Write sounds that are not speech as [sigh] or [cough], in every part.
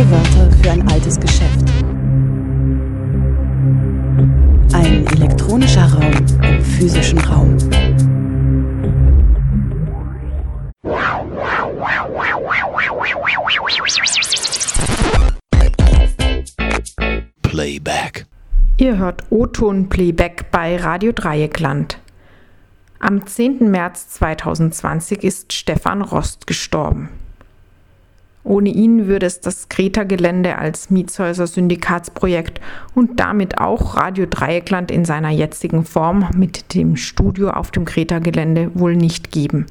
Neue Wörter für ein altes Geschäft. Ein elektronischer Raum im physischen Raum. Playback. Ihr hört O-Ton Playback bei Radio Dreieckland. Am 10. März 2020 ist Stefan Rost gestorben. Ohne ihn würde es das Greta-Gelände als Mietshäuser-Syndikatsprojekt und damit auch Radio Dreieckland in seiner jetzigen Form mit dem Studio auf dem Greta-Gelände wohl nicht geben.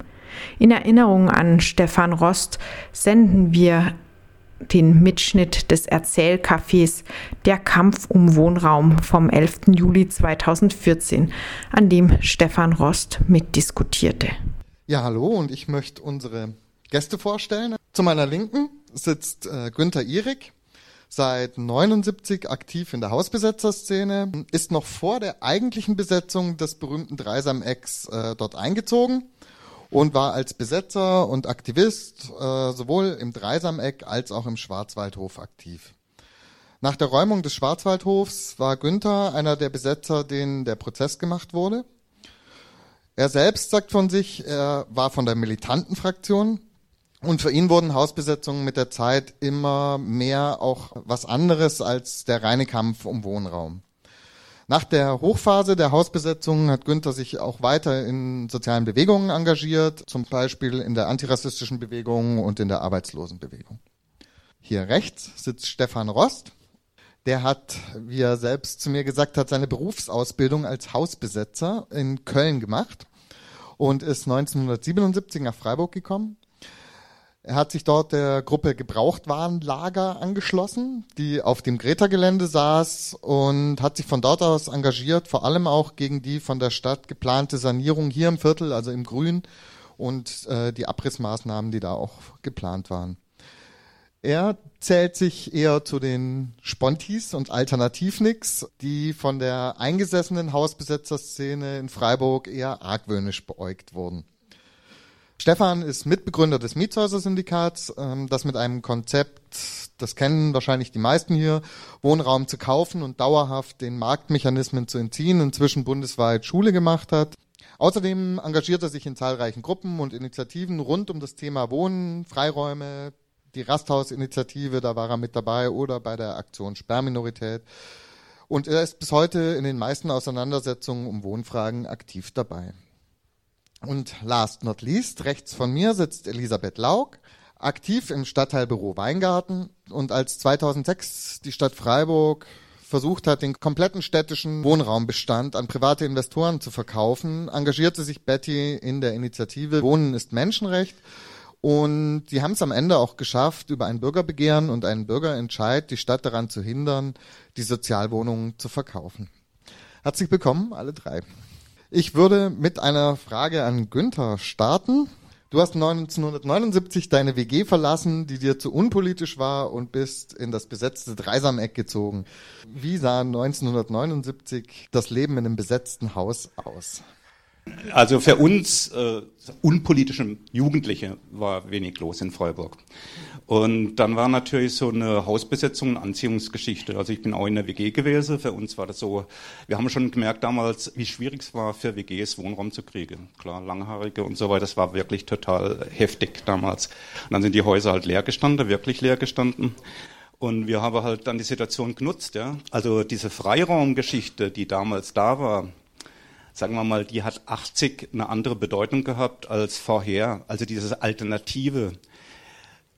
In Erinnerung an Stefan Rost senden wir den Mitschnitt des Erzählcafés Der Kampf um Wohnraum vom 11. Juli 2014, an dem Stefan Rost mitdiskutierte. Ja, hallo und ich möchte unsere Gäste vorstellen. Zu meiner Linken sitzt äh, Günther Ihrig, seit 79 aktiv in der Hausbesetzerszene, ist noch vor der eigentlichen Besetzung des berühmten Dreisam-Ecks äh, dort eingezogen und war als Besetzer und Aktivist äh, sowohl im Dreisameck als auch im Schwarzwaldhof aktiv. Nach der Räumung des Schwarzwaldhofs war Günther einer der Besetzer, denen der Prozess gemacht wurde. Er selbst sagt von sich, er war von der militanten Fraktion und für ihn wurden Hausbesetzungen mit der Zeit immer mehr auch was anderes als der reine Kampf um Wohnraum. Nach der Hochphase der Hausbesetzung hat Günther sich auch weiter in sozialen Bewegungen engagiert, zum Beispiel in der antirassistischen Bewegung und in der Arbeitslosenbewegung. Hier rechts sitzt Stefan Rost. Der hat, wie er selbst zu mir gesagt hat, seine Berufsausbildung als Hausbesetzer in Köln gemacht und ist 1977 nach Freiburg gekommen er hat sich dort der Gruppe Gebrauchtwarenlager angeschlossen, die auf dem Greta-Gelände saß und hat sich von dort aus engagiert, vor allem auch gegen die von der Stadt geplante Sanierung hier im Viertel, also im Grün und äh, die Abrissmaßnahmen, die da auch geplant waren. Er zählt sich eher zu den Spontis und Alternativnix, die von der eingesessenen Hausbesetzerszene in Freiburg eher argwöhnisch beäugt wurden. Stefan ist Mitbegründer des Mietshäuser-Syndikats, ähm, das mit einem Konzept, das kennen wahrscheinlich die meisten hier, Wohnraum zu kaufen und dauerhaft den Marktmechanismen zu entziehen, inzwischen bundesweit Schule gemacht hat. Außerdem engagiert er sich in zahlreichen Gruppen und Initiativen rund um das Thema Wohnen, Freiräume, die Rasthausinitiative, da war er mit dabei, oder bei der Aktion Sperrminorität. Und er ist bis heute in den meisten Auseinandersetzungen um Wohnfragen aktiv dabei. Und last not least, rechts von mir sitzt Elisabeth Laug, aktiv im Stadtteilbüro Weingarten. Und als 2006 die Stadt Freiburg versucht hat, den kompletten städtischen Wohnraumbestand an private Investoren zu verkaufen, engagierte sich Betty in der Initiative Wohnen ist Menschenrecht. Und die haben es am Ende auch geschafft, über ein Bürgerbegehren und einen Bürgerentscheid die Stadt daran zu hindern, die Sozialwohnungen zu verkaufen. Herzlich willkommen, alle drei. Ich würde mit einer Frage an Günther starten. Du hast 1979 deine WG verlassen, die dir zu unpolitisch war und bist in das besetzte Dreisameck gezogen. Wie sah 1979 das Leben in einem besetzten Haus aus? Also für uns äh, unpolitische Jugendliche war wenig los in Freiburg. Und dann war natürlich so eine Hausbesetzung eine Anziehungsgeschichte. Also ich bin auch in der WG gewesen. Für uns war das so, wir haben schon gemerkt damals, wie schwierig es war für WGs Wohnraum zu kriegen. Klar, Langhaarige und so weiter, das war wirklich total heftig damals. Und dann sind die Häuser halt leer gestanden, wirklich leer gestanden. Und wir haben halt dann die Situation genutzt, ja. Also diese Freiraumgeschichte, die damals da war, sagen wir mal, die hat 80 eine andere Bedeutung gehabt als vorher. Also diese Alternative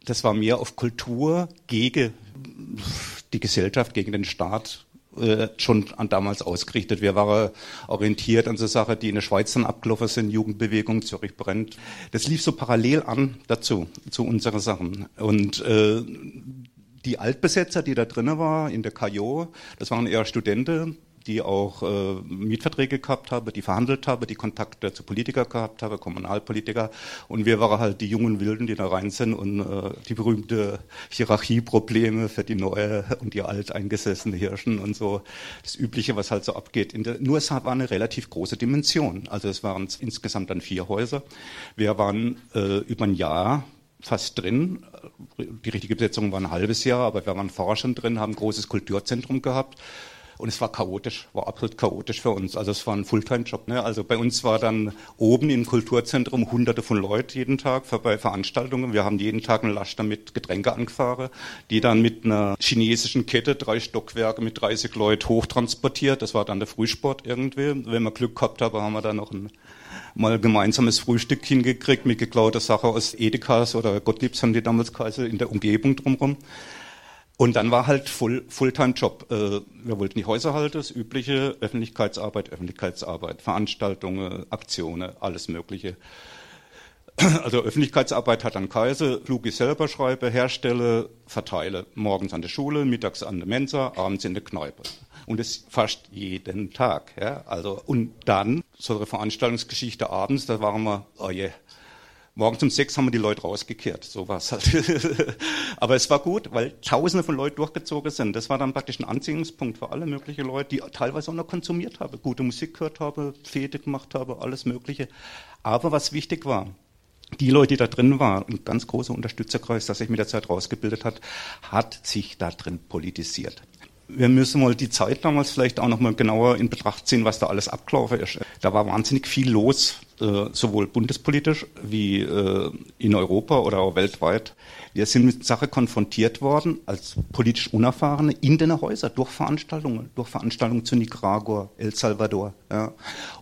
das war mehr auf Kultur gegen die Gesellschaft, gegen den Staat äh, schon an damals ausgerichtet. Wir waren orientiert an so Sachen, die in der Schweiz dann abgelaufen sind, Jugendbewegung, Zürich brennt. Das lief so parallel an dazu, zu unseren Sachen. Und äh, die Altbesetzer, die da drinnen war in der KJO, das waren eher Studenten, die auch äh, Mietverträge gehabt habe, die verhandelt habe, die Kontakte zu Politiker gehabt habe, Kommunalpolitiker. Und wir waren halt die jungen Wilden, die da rein sind und äh, die berühmte Hierarchieprobleme für die neue und die alteingesessene Hirschen und so. Das Übliche, was halt so abgeht. Der, nur es war eine relativ große Dimension. Also es waren insgesamt dann vier Häuser. Wir waren äh, über ein Jahr fast drin. Die richtige Besetzung war ein halbes Jahr, aber wir waren schon drin, haben ein großes Kulturzentrum gehabt. Und es war chaotisch, war absolut chaotisch für uns. Also es war ein Fulltime-Job. Ne? Also bei uns war dann oben im Kulturzentrum hunderte von Leuten jeden Tag bei Veranstaltungen. Wir haben jeden Tag einen Laster mit Getränke angefahren, die dann mit einer chinesischen Kette drei Stockwerke mit 30 Leuten hochtransportiert. Das war dann der Frühsport irgendwie. Wenn wir Glück gehabt haben, haben wir dann noch ein mal gemeinsames Frühstück hingekriegt mit geklauter Sache aus Edekas oder Gottliebs haben die damals geheißen, in der Umgebung drumherum. Und dann war halt Full, Fulltime-Job. Äh, wir wollten die Häuser halten, das übliche, Öffentlichkeitsarbeit, Öffentlichkeitsarbeit, Veranstaltungen, Aktionen, alles Mögliche. [clears throat] Also Öffentlichkeitsarbeit hat dann Kaiser, Flugi selber schreibe, herstelle, verteile. Morgens an der Schule, mittags an der Mensa, abends in der Kneipe. Und das fast jeden Tag. Ja? Also, und dann, so eine Veranstaltungsgeschichte abends, da waren wir, oh je, yeah, Morgens um sechs haben wir die Leute rausgekehrt. So war es halt. [laughs] Aber es war gut, weil Tausende von Leuten durchgezogen sind. Das war dann praktisch ein Anziehungspunkt für alle möglichen Leute, die teilweise auch noch konsumiert haben, gute Musik gehört haben, Fete gemacht haben, alles Mögliche. Aber was wichtig war, die Leute, die da drin waren, ein ganz großer Unterstützerkreis, das sich mit der Zeit rausgebildet hat, hat sich da drin politisiert wir müssen mal die Zeit damals vielleicht auch noch mal genauer in Betracht ziehen, was da alles abgelaufen ist. Da war wahnsinnig viel los, äh, sowohl bundespolitisch wie äh, in Europa oder auch weltweit. Wir sind mit Sache konfrontiert worden als politisch Unerfahrene in den Häusern durch Veranstaltungen, durch Veranstaltungen zu Nicaragua, El Salvador, ja.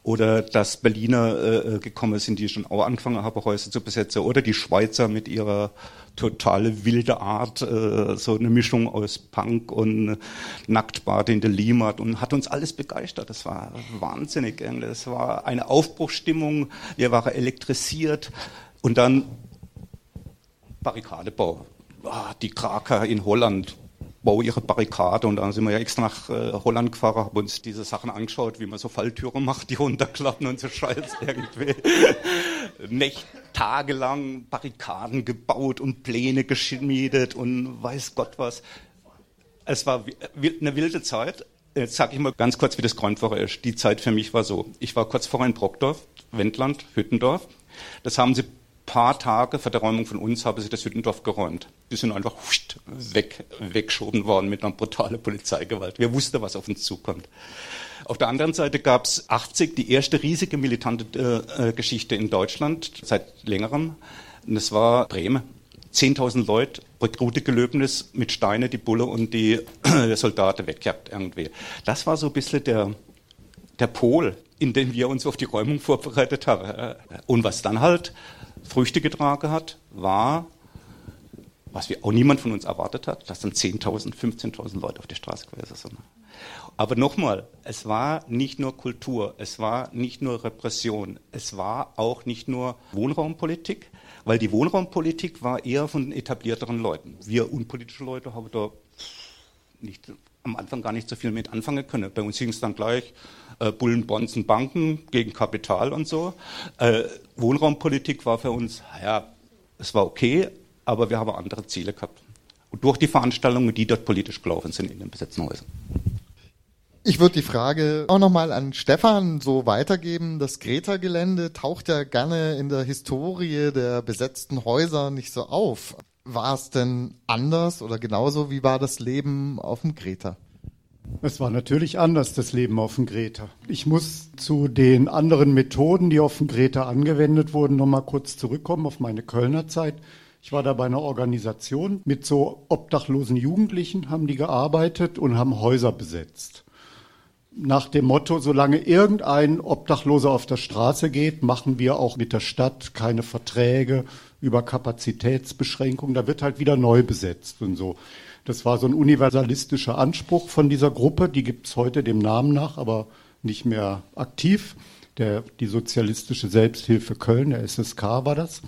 oder dass Berliner äh, gekommen sind, die schon auch angefangen haben, Häuser zu besetzen, oder die Schweizer mit ihrer totale wilde Art, äh, so eine Mischung aus Punk und Nacktbad in der Limat und hat uns alles begeistert. Das war wahnsinnig. Das war eine Aufbruchstimmung. Wir waren elektrisiert und dann Barrikadebau. Ah, die Kraker in Holland bauen ihre Barrikade und dann sind wir ja extra nach äh, Holland gefahren, haben uns diese Sachen angeschaut, wie man so Falltüren macht, die [laughs] runterklappen und so Scheiß irgendwie. [laughs] Nächte, tagelang Barrikaden gebaut und Pläne geschmiedet und weiß Gott was. Es war eine wilde Zeit. Jetzt sage ich mal ganz kurz, wie das Grundwoche ist. Die Zeit für mich war so. Ich war kurz vorher in Brockdorf, Wendland, Hüttendorf. Das haben sie paar Tage vor der Räumung von uns haben sie das Hüttendorf geräumt. Die sind einfach weg, weggeschoben worden mit einer brutalen Polizeigewalt. Wir wussten, was auf uns zukommt. Auf der anderen Seite gab es 80 die erste riesige militante äh, Geschichte in Deutschland seit längerem. Und das war Bremen. 10.000 Leute, Rekrutegelöbnis mit Steine, die Bulle und die Soldaten wegjagt irgendwie. Das war so ein bisschen der, der Pol, in dem wir uns auf die Räumung vorbereitet haben. Und was dann halt Früchte getragen hat, war, was wir auch niemand von uns erwartet hat, dass dann 10.000, 15.000 Leute auf die Straße gewesen sind. Aber nochmal, es war nicht nur Kultur, es war nicht nur Repression, es war auch nicht nur Wohnraumpolitik, weil die Wohnraumpolitik war eher von etablierteren Leuten. Wir unpolitische Leute haben da nicht, am Anfang gar nicht so viel mit anfangen können. Bei uns ging es dann gleich äh, Bullen, Bonds und Banken gegen Kapital und so. Äh, Wohnraumpolitik war für uns, ja, es war okay, aber wir haben andere Ziele gehabt. Und durch die Veranstaltungen, die dort politisch gelaufen sind in den besetzten Häusern. Ich würde die Frage auch nochmal an Stefan so weitergeben. Das Greta-Gelände taucht ja gerne in der Historie der besetzten Häuser nicht so auf. War es denn anders oder genauso? Wie war das Leben auf dem Greta? Es war natürlich anders, das Leben auf dem Greta. Ich muss zu den anderen Methoden, die auf dem Greta angewendet wurden, nochmal kurz zurückkommen auf meine Kölner Zeit. Ich war da bei einer Organisation mit so obdachlosen Jugendlichen, haben die gearbeitet und haben Häuser besetzt. Nach dem Motto, solange irgendein Obdachloser auf der Straße geht, machen wir auch mit der Stadt keine Verträge über Kapazitätsbeschränkungen. Da wird halt wieder neu besetzt und so. Das war so ein universalistischer Anspruch von dieser Gruppe. Die gibt es heute dem Namen nach, aber nicht mehr aktiv. Der, die Sozialistische Selbsthilfe Köln, der SSK war das.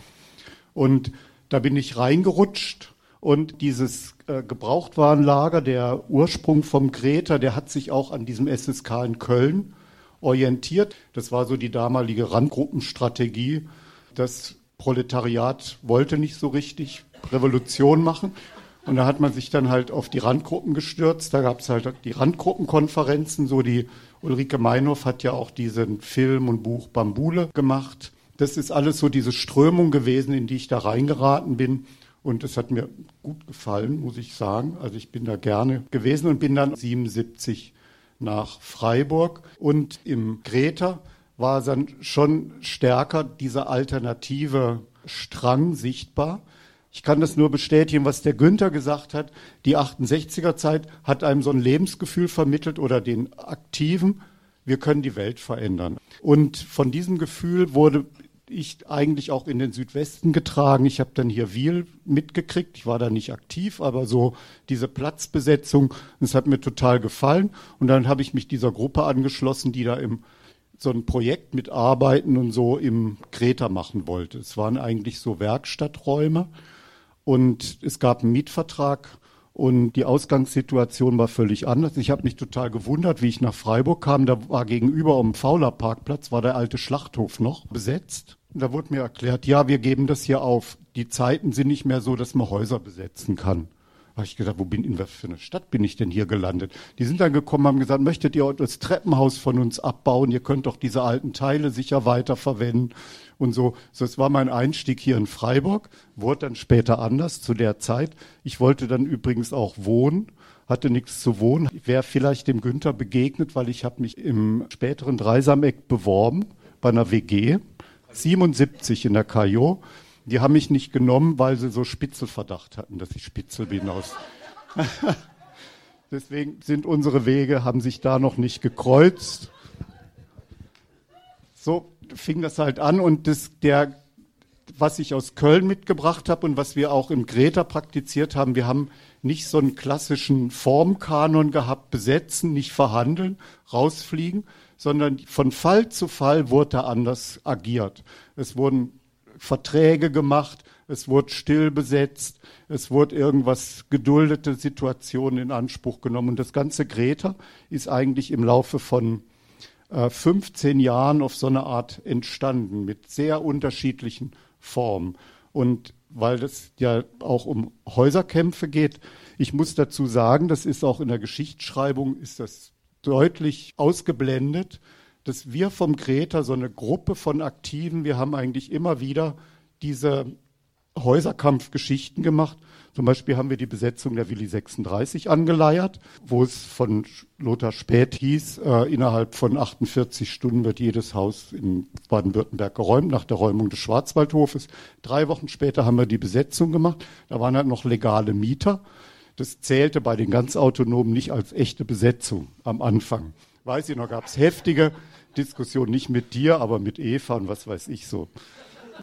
Und da bin ich reingerutscht und dieses äh, Gebrauchtwarenlager, der Ursprung vom Greta, der hat sich auch an diesem SSK in Köln orientiert. Das war so die damalige Randgruppenstrategie. Das Proletariat wollte nicht so richtig Revolution machen. Und da hat man sich dann halt auf die Randgruppen gestürzt. Da gab es halt die Randgruppenkonferenzen. So die Ulrike Meinhoff hat ja auch diesen Film und Buch Bambule gemacht. das ist alles so diese Strömung gewesen, in die ich da reingeraten bin. Und es hat mir gut gefallen, muss ich sagen. Also ich bin da gerne gewesen und bin dann 77 nach Freiburg. Und im Greta war dann schon stärker dieser alternative Strang sichtbar. Ich kann das nur bestätigen, was der Günther gesagt hat. Die 68er Zeit hat einem so ein Lebensgefühl vermittelt oder den Aktiven. Wir können die Welt verändern. Und von diesem Gefühl wurde ich eigentlich auch in den Südwesten getragen. Ich habe dann hier Wiel mitgekriegt. Ich war da nicht aktiv, aber so diese Platzbesetzung, das hat mir total gefallen. Und dann habe ich mich dieser Gruppe angeschlossen, die da im so ein Projekt mitarbeiten und so im Kreta machen wollte. Es waren eigentlich so Werkstatträume und es gab einen Mietvertrag und die Ausgangssituation war völlig anders. Ich habe mich total gewundert, wie ich nach Freiburg kam. Da war gegenüber am Fauler Parkplatz war der alte Schlachthof noch besetzt. Da wurde mir erklärt, ja, wir geben das hier auf. Die Zeiten sind nicht mehr so, dass man Häuser besetzen kann. Habe ich gedacht, wo bin in was für eine Stadt bin ich denn hier gelandet? Die sind dann gekommen, haben gesagt, möchtet ihr das Treppenhaus von uns abbauen? Ihr könnt doch diese alten Teile sicher weiterverwenden und so. So, es war mein Einstieg hier in Freiburg, wurde dann später anders zu der Zeit. Ich wollte dann übrigens auch wohnen hatte nichts zu wohnen. Ich wäre vielleicht dem Günther begegnet, weil ich habe mich im späteren Dreisameck beworben bei einer WG 77 in der KJO. Die haben mich nicht genommen, weil sie so Spitzelverdacht hatten, dass ich Spitzel bin aus. [laughs] Deswegen sind unsere Wege, haben sich da noch nicht gekreuzt. So fing das halt an und das, der, was ich aus Köln mitgebracht habe und was wir auch in Greta praktiziert haben, wir haben nicht so einen klassischen Formkanon gehabt, besetzen, nicht verhandeln, rausfliegen, sondern von Fall zu Fall wurde da anders agiert. Es wurden Verträge gemacht, es wurde still besetzt, es wurde irgendwas geduldete Situationen in Anspruch genommen. Und das ganze Greta ist eigentlich im Laufe von äh, 15 Jahren auf so eine Art entstanden mit sehr unterschiedlichen Formen. Und weil das ja auch um Häuserkämpfe geht, ich muss dazu sagen, das ist auch in der Geschichtsschreibung, ist das deutlich ausgeblendet, dass wir vom Greta so eine Gruppe von Aktiven, wir haben eigentlich immer wieder diese Häuserkampfgeschichten gemacht. Zum Beispiel haben wir die Besetzung der Willi 36 angeleiert, wo es von Lothar Späth hieß, äh, innerhalb von 48 Stunden wird jedes Haus in Baden-Württemberg geräumt, nach der Räumung des Schwarzwaldhofes. Drei Wochen später haben wir die Besetzung gemacht. Da waren halt noch legale Mieter. Das zählte bei den ganz Autonomen nicht als echte Besetzung am Anfang. Weiß ich noch, gab es heftige Diskussionen, nicht mit dir, aber mit Eva und was weiß ich so.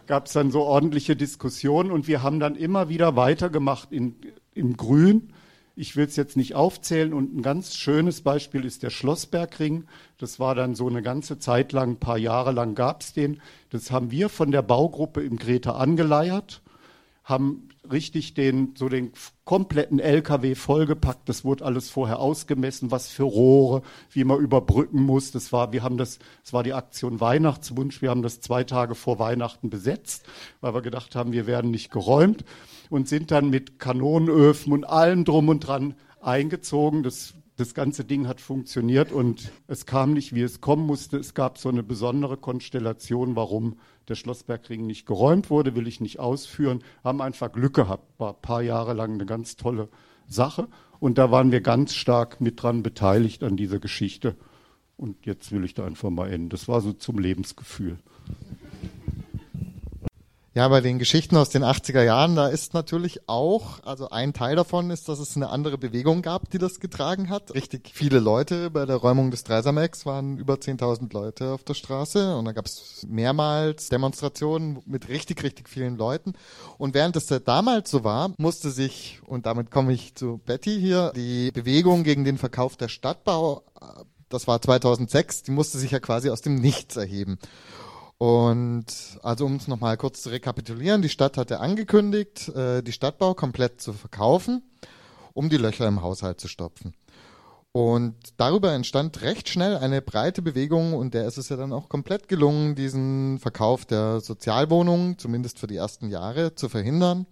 Gab es dann so ordentliche Diskussionen und wir haben dann immer wieder weitergemacht in, in Grün. Ich will es jetzt nicht aufzählen und ein ganz schönes Beispiel ist der Schlossbergring. Das war dann so eine ganze Zeit lang, ein paar Jahre lang gab es den. Das haben wir von der Baugruppe im Greta angeleiert haben richtig den, so den kompletten LKW vollgepackt. Das wurde alles vorher ausgemessen, was für Rohre, wie man überbrücken muss. Das war, wir haben das, das war die Aktion Weihnachtswunsch. Wir haben das zwei Tage vor Weihnachten besetzt, weil wir gedacht haben, wir werden nicht geräumt und sind dann mit Kanonenöfen und allem drum und dran eingezogen. Das das ganze Ding hat funktioniert und es kam nicht, wie es kommen musste. Es gab so eine besondere Konstellation, warum der Schlossbergring nicht geräumt wurde, will ich nicht ausführen. Haben einfach Glück gehabt. War ein paar Jahre lang eine ganz tolle Sache. Und da waren wir ganz stark mit dran beteiligt an dieser Geschichte. Und jetzt will ich da einfach mal enden. Das war so zum Lebensgefühl. Ja, bei den Geschichten aus den 80er Jahren, da ist natürlich auch, also ein Teil davon ist, dass es eine andere Bewegung gab, die das getragen hat. Richtig viele Leute bei der Räumung des Dreisamex waren über 10.000 Leute auf der Straße und da gab es mehrmals Demonstrationen mit richtig, richtig vielen Leuten. Und während es damals so war, musste sich, und damit komme ich zu Betty hier, die Bewegung gegen den Verkauf der Stadtbau das war 2006, die musste sich ja quasi aus dem Nichts erheben. Und also um es nochmal kurz zu rekapitulieren, die Stadt hatte angekündigt, äh, die Stadtbau komplett zu verkaufen, um die Löcher im Haushalt zu stopfen. Und darüber entstand recht schnell eine breite Bewegung und der ist es ja dann auch komplett gelungen, diesen Verkauf der Sozialwohnungen, zumindest für die ersten Jahre, zu verhindern.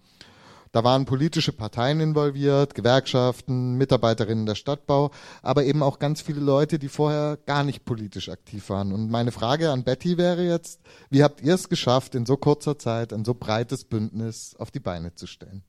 Da waren politische Parteien involviert, Gewerkschaften, Mitarbeiterinnen der Stadtbau, aber eben auch ganz viele Leute, die vorher gar nicht politisch aktiv waren. Und meine Frage an Betty wäre jetzt, wie habt ihr es geschafft, in so kurzer Zeit ein so breites Bündnis auf die Beine zu stellen?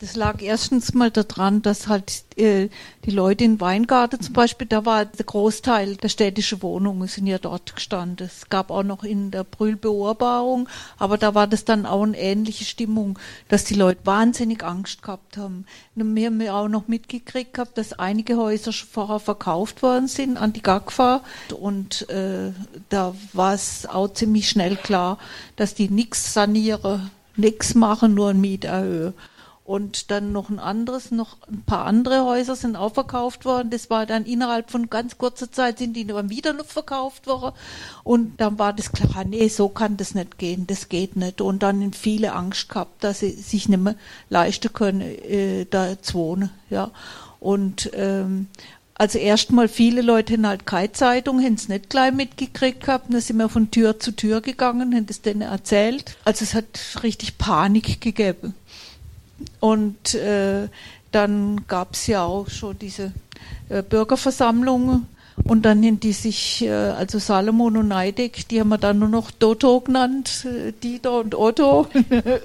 Das lag erstens mal daran, dass halt äh, die Leute in Weingarten zum Beispiel, da war der Großteil der städtischen Wohnungen sind ja dort gestanden. Es gab auch noch in der Brühl Beurbarung, aber da war das dann auch eine ähnliche Stimmung, dass die Leute wahnsinnig Angst gehabt haben. Wir haben ja auch noch mitgekriegt gehabt, dass einige Häuser schon vorher verkauft worden sind an die GAGFA und äh, da war es auch ziemlich schnell klar, dass die nichts sanieren, nichts machen, nur ein Miet erhöhen. Und dann noch ein anderes, noch ein paar andere Häuser sind auch verkauft worden. Das war dann innerhalb von ganz kurzer Zeit sind die dann wieder noch verkauft worden. Und dann war das klar, nee, so kann das nicht gehen, das geht nicht. Und dann haben viele Angst gehabt, dass sie sich nicht mehr leisten können, äh, da zu wohnen. Ja. Und ähm, also erstmal viele Leute haben halt keine Zeitung, haben es nicht gleich mitgekriegt gehabt. Dann sind wir von Tür zu Tür gegangen, haben das denen erzählt. Also es hat richtig Panik gegeben. Und äh, dann gab es ja auch schon diese äh, Bürgerversammlungen. Und dann haben die sich, äh, also Salomon und Neideck, die haben wir dann nur noch Doto genannt, äh, Dieter und Otto.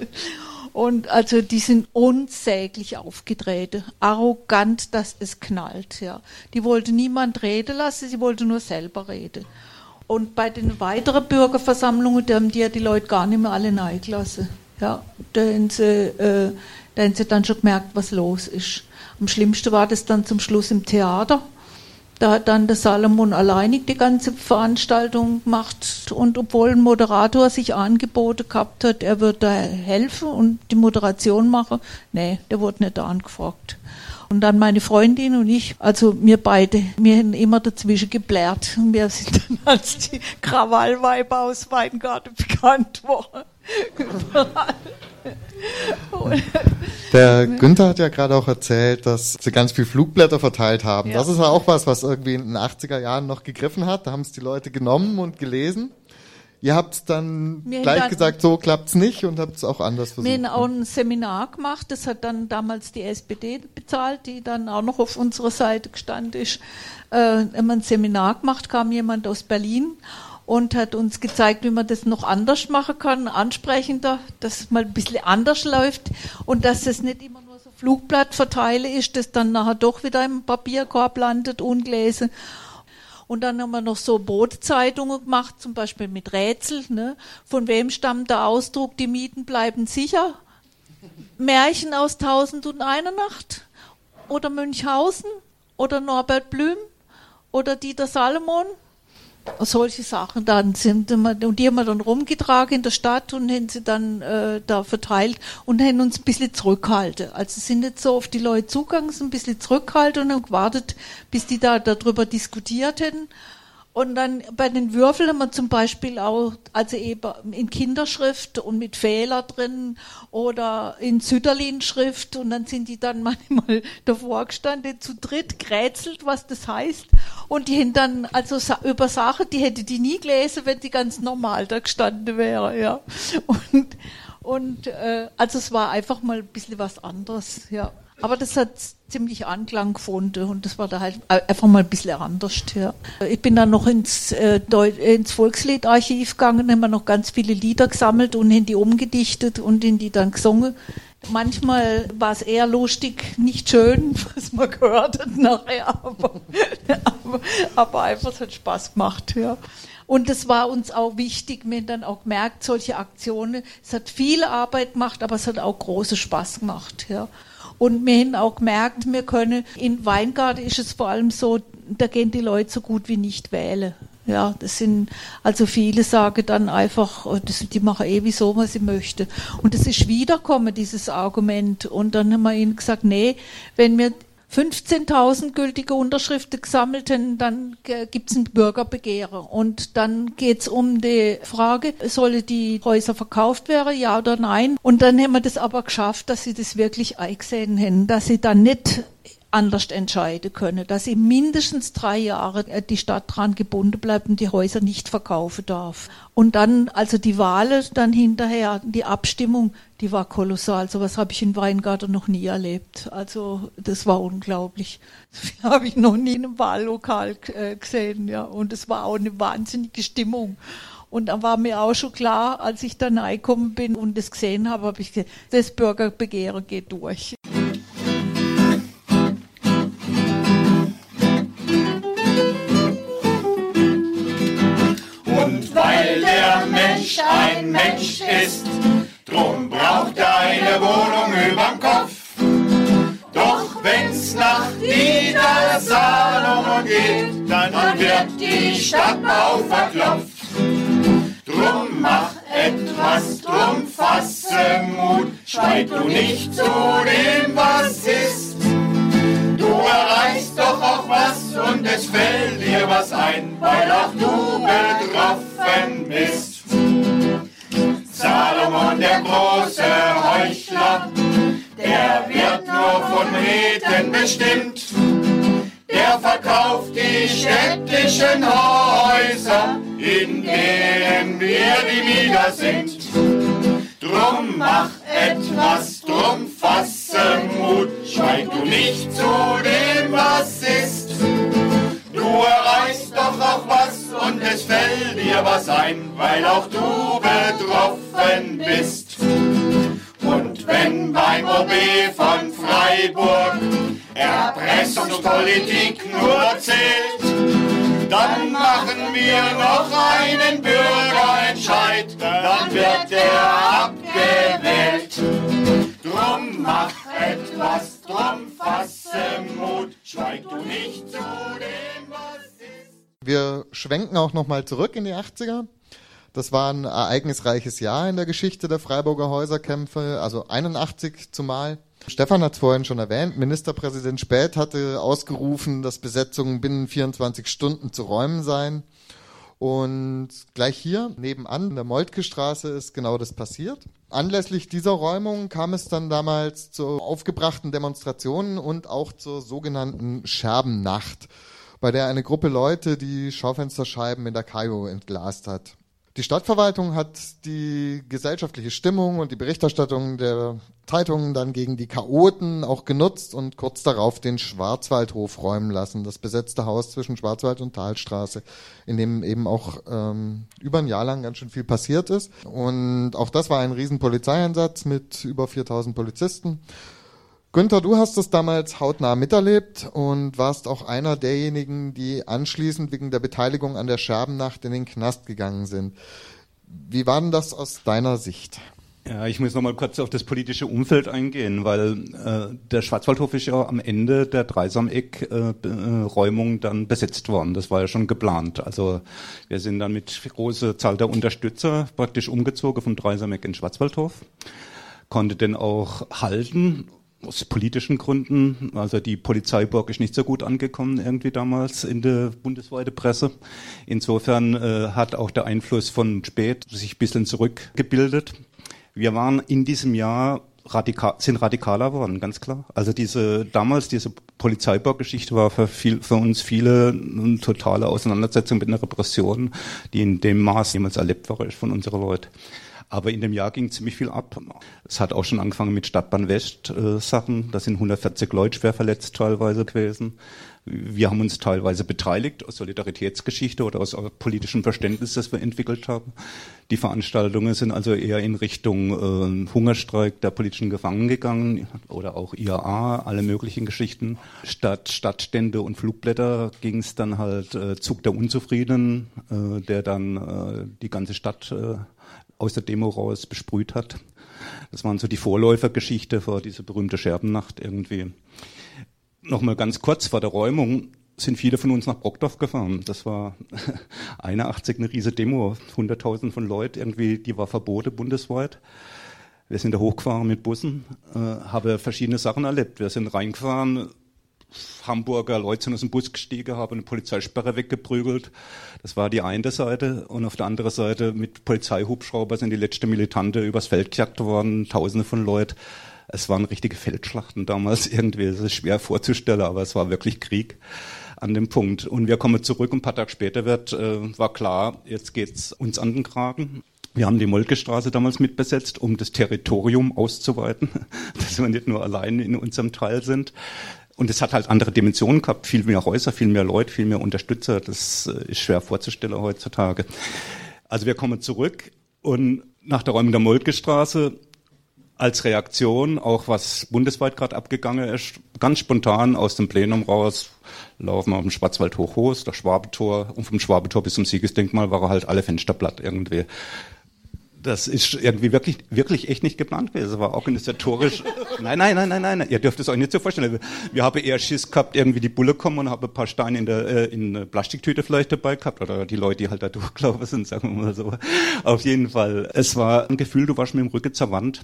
[laughs] und also die sind unsäglich aufgetreten, arrogant, dass es knallt. Ja. Die wollte niemand reden lassen, sie wollte nur selber reden. Und bei den weiteren Bürgerversammlungen, da haben die ja die Leute gar nicht mehr alle reingelassen. Ja, haben sie äh, da haben sie dann schon gemerkt, was los ist. Am schlimmsten war das dann zum Schluss im Theater. Da hat dann der Salomon alleinig die ganze Veranstaltung gemacht und obwohl ein Moderator sich angeboten gehabt hat, er würde da helfen und die Moderation machen, nee, der wurde nicht angefragt. Und dann meine Freundin und ich, also wir beide, wir haben immer dazwischen geblärt. Wir sind dann als die Krawallweiber aus Weingarten bekannt worden. Der Günther hat ja gerade auch erzählt, dass sie ganz viel Flugblätter verteilt haben. Ja. Das ist ja auch was, was irgendwie in den 80er Jahren noch gegriffen hat. Da haben es die Leute genommen und gelesen. Ihr habt dann wir gleich gesagt, so klappt's nicht und habt es auch anders versucht. Wir haben auch ein Seminar gemacht, das hat dann damals die SPD bezahlt, die dann auch noch auf unserer Seite gestanden ist. Äh, haben ein Seminar gemacht, kam jemand aus Berlin und hat uns gezeigt, wie man das noch anders machen kann, ansprechender, dass es mal ein bisschen anders läuft und dass es nicht immer nur so Flugblattverteile ist, das dann nachher doch wieder im Papierkorb landet, ungelesen. Und dann haben wir noch so Bootzeitungen gemacht, zum Beispiel mit Rätsel. Ne? Von wem stammt der Ausdruck, die Mieten bleiben sicher? Märchen aus Tausend und eine Nacht? Oder Münchhausen? Oder Norbert Blüm? Oder Dieter Salomon? Solche Sachen dann sind und die haben wir dann rumgetragen in der Stadt und haben sie dann äh, da verteilt und haben uns ein bisschen zurückgehalten. Also sind nicht so auf die Leute zugegangen, sind ein bisschen zurückgehalten und haben gewartet, bis die da darüber diskutiert hätten. Und dann bei den Würfeln haben wir zum Beispiel auch, also eben in Kinderschrift und mit Fehler drin oder in Süderlin-Schrift und dann sind die dann [laughs] manchmal davor gestanden, zu dritt grätzelt, was das heißt. Und die haben dann also über Sachen, die hätte die nie gelesen, wenn die ganz normal da gestanden wäre, ja. Und, und äh, also es war einfach mal ein bisschen was anderes, ja. Aber das hat ziemlich Anklang gefunden und das war da halt einfach mal ein bisschen anders. Ja. Ich bin dann noch ins, äh, ins Volksliedarchiv gegangen, haben wir noch ganz viele Lieder gesammelt und in die umgedichtet und in die dann gesungen. Manchmal war es eher lustig, nicht schön, [laughs] was man gehört hat nachher, aber, aber, einfach es hat Spaß gemacht. Ja. Und das war uns auch wichtig. Wir haben dann auch gemerkt, solche Aktionen, es hat viel Arbeit gemacht, aber es hat auch großen Spaß gemacht. Ja. Und wir haben auch gemerkt, wir können, in Weingarten ist es vor allem so, da gehen die Leute so gut wie nicht wählen. Ja, das sind, also viele sagen dann einfach, oh, das, die machen eh so, was sie möchten. Und das ist wiederkommen, dieses Argument. Und dann haben wir ihnen gesagt, nee, wenn wir 15.000 gültige Unterschriften gesammelt haben, dann gibt es ein Bürgerbegehren. Und dann geht es um die Frage, sollen die Häuser verkauft werden, ja oder nein? Und dann haben wir das aber geschafft, dass sie das wirklich eingesehen haben, dass sie dann nicht anders entscheiden können, dass sie mindestens drei Jahre äh, die Stadt dran gebunden bleibt und die Häuser nicht verkaufen darf. Und dann, also die Wahlen dann hinterher, die Abstimmung, die war kolossal. So was habe ich in Weingarten noch nie erlebt. Also das war unglaublich. Das [laughs] habe ich noch nie in einem Wahllokal äh, gesehen. Ja. Und es war auch eine wahnsinnige Stimmung. Und da war mir auch schon klar, als ich da reingekommen bin und das gesehen habe, habe ich gesagt, das Bürgerbegehren geht durch. Mensch ein Mensch ist. Drum braucht er eine Wohnung überm Kopf. Doch wenn's nach Niedersalomon geht, dann wird die Stadt verklopft. Drum mach etwas, drum fasse Mut, schweig du nicht zu dem, was ist. Du erreichst doch auch was und es fällt dir was ein, weil auch du betroffen bist. Der große Heuchler, der wird nur von Reden bestimmt. Der verkauft die städtischen Häuser, in denen wir die Mieter sind. Drum mach etwas, drum fasse Mut, schweig du nicht zu dem, was ist. Du erreichst doch auch was und es fällt dir was ein, weil auch du betroffen bist. Und wenn beim OB von Freiburg Erpressungspolitik nur zählt, dann machen wir noch einen Bürgerentscheid, dann wird er abgewählt. Drum mach etwas, drum fasse Mut, schweig du nicht zu dem. Wir schwenken auch nochmal zurück in die 80er. Das war ein ereignisreiches Jahr in der Geschichte der Freiburger Häuserkämpfe, also 81 zumal. Stefan hat es vorhin schon erwähnt, Ministerpräsident Späth hatte ausgerufen, dass Besetzungen binnen 24 Stunden zu räumen seien. Und gleich hier nebenan in der Moltke Straße ist genau das passiert. Anlässlich dieser Räumung kam es dann damals zu aufgebrachten Demonstrationen und auch zur sogenannten Scherbennacht, bei der eine Gruppe Leute die Schaufensterscheiben in der Kajo entglast hat. Die Stadtverwaltung hat die gesellschaftliche Stimmung und die Berichterstattung der Zeitungen dann gegen die Chaoten auch genutzt und kurz darauf den Schwarzwaldhof räumen lassen, das besetzte Haus zwischen Schwarzwald und Talstraße, in dem eben auch ähm, über ein Jahr lang ganz schön viel passiert ist. Und auch das war ein riesen Polizeieinsatz mit über 4000 Polizisten. Günther, du hast es damals hautnah miterlebt und warst auch einer derjenigen, die anschließend wegen der Beteiligung an der Scherbennacht in den Knast gegangen sind. Wie war denn das aus deiner Sicht? Ja, ich muss noch mal kurz auf das politische Umfeld eingehen, weil äh, der Schwarzwaldhof ist ja am Ende der Dreisameck-Räumung äh, dann besetzt worden. Das war ja schon geplant. Also wir sind dann mit großer Zahl der Unterstützer praktisch umgezogen vom Dreisameck in Schwarzwaldhof, konnte den auch halten aus politischen Gründen. Also die Polizeiburg ist nicht so gut angekommen irgendwie damals in der bundesweiten Presse. Insofern äh, hat auch der Einfluss von Spät sich ein bisschen zurückgebildet. Wir waren in diesem Jahr radikal, sind radikaler worden, ganz klar. Also diese damals diese Polizeiburg-Geschichte war für, viel, für uns viele eine totale Auseinandersetzung mit einer Repression, die in dem Maß jemals erlebt war von unseren Leuten. Aber in dem Jahr ging ziemlich viel ab. Es hat auch schon angefangen mit Stadtbahn West äh, Sachen. Da sind 140 Leute schwer verletzt teilweise gewesen. Wir haben uns teilweise beteiligt aus Solidaritätsgeschichte oder aus politischem Verständnis, das wir entwickelt haben. Die Veranstaltungen sind also eher in Richtung äh, Hungerstreik der politischen Gefangenen gegangen oder auch IAA, alle möglichen Geschichten. Statt Stadtstände und Flugblätter ging es dann halt äh, Zug der Unzufriedenen, äh, der dann äh, die ganze Stadt äh, aus der Demo raus besprüht hat. Das waren so die Vorläufergeschichte vor dieser berühmte Scherbennacht irgendwie. Nochmal ganz kurz vor der Räumung sind viele von uns nach Brockdorf gefahren. Das war [laughs] 81 eine riesige Demo, 100.000 von Leuten irgendwie, die war verboten bundesweit. Wir sind da hochgefahren mit Bussen, äh, habe verschiedene Sachen erlebt. Wir sind reingefahren, Hamburger Leute sind aus dem Bus gestiegen, haben eine Polizeisperre weggeprügelt. Das war die eine Seite. Und auf der anderen Seite mit Polizeihubschrauber sind die letzten Militante übers Feld gejagt worden, tausende von Leuten. Es waren richtige Feldschlachten damals [laughs] irgendwie. Das ist schwer vorzustellen, aber es war wirklich Krieg an dem Punkt. Und wir kommen zurück und ein paar Tage später wird, äh, war klar, jetzt geht's uns an den Kragen. Wir haben die Moltke-Straße damals mitbesetzt, um das Territorium auszuweiten, [laughs] dass wir nicht nur allein in unserem Teil sind. Und es hat halt andere Dimensionen gehabt, viel mehr Häuser, viel mehr Leute, viel mehr Unterstützer. Das äh, ist schwer vorzustellen heutzutage. Also wir kommen zurück und nach der Räumung der Moltke-Straße als Reaktion, auch was bundesweit gerade abgegangen ist, ganz spontan aus dem Plenum raus, laufen wir auf dem Schwarzwald hoch, hoch, das Schwabetor und vom Schwabetor bis zum Siegesdenkmal waren halt alle Fenster platt irgendwie das ist irgendwie wirklich, wirklich echt nicht geplant gewesen. Das war organisatorisch. [laughs] nein, nein, nein, nein, nein. Ihr dürft es euch nicht so vorstellen. Wir haben eher Schiss gehabt, irgendwie die Bulle kommen und haben ein paar Steine in der äh, in eine Plastiktüte vielleicht dabei gehabt oder die Leute, die halt da durchgelaufen sind, sagen wir mal so. Auf jeden Fall. Es war ein Gefühl, du warst mit dem Rücken zur Wand.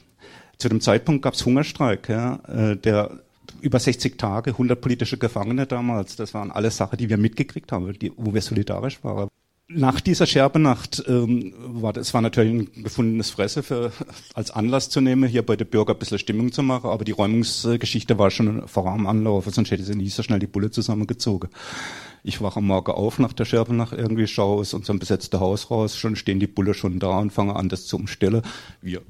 Zu dem Zeitpunkt gab es Hungerstreik, ja, äh, der über 60 Tage, 100 politische Gefangene damals. Das waren alles Sachen, die wir mitgekriegt haben, die, wo wir solidarisch waren nach dieser Scherbenacht ähm, war das war natürlich ein gefundenes Fresse für, als Anlass zu nehmen, hier bei den Bürgern ein bisschen Stimmung zu machen, aber die Räumungsgeschichte war schon vor am Anlauf, sonst hätte sie nie so schnell die Bulle zusammengezogen. Ich wache am Morgen auf nach der Scherbenacht irgendwie, schaue aus unserem besetzten Haus raus, schon stehen die Bulle schon da und fange an, das zu umstellen. Wir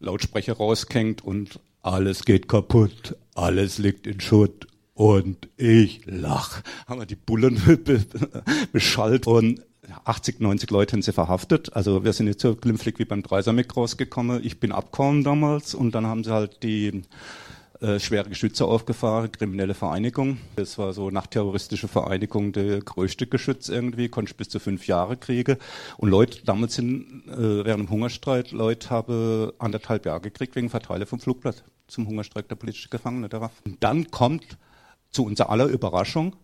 Lautsprecher rausgehängt und alles geht kaputt, alles liegt in Schutt und ich lach. Haben wir die Bullen [laughs] beschallt und 80, 90 Leute haben sie verhaftet. Also wir sind nicht so glimpflich wie beim Dreisamig rausgekommen. Ich bin abgehauen damals und dann haben sie halt die äh, schwere Geschütze aufgefahren, kriminelle Vereinigung. Das war so nach terroristische Vereinigung der größte Geschütz irgendwie, konnte ich bis zu fünf Jahre kriegen. Und Leute, damals sind äh, während dem Hungerstreit, Leute haben anderthalb Jahre gekriegt wegen Verteile vom Flugblatt zum Hungerstreik der politischen Gefangenen der RAF. Und dann kommt zu unserer aller Überraschung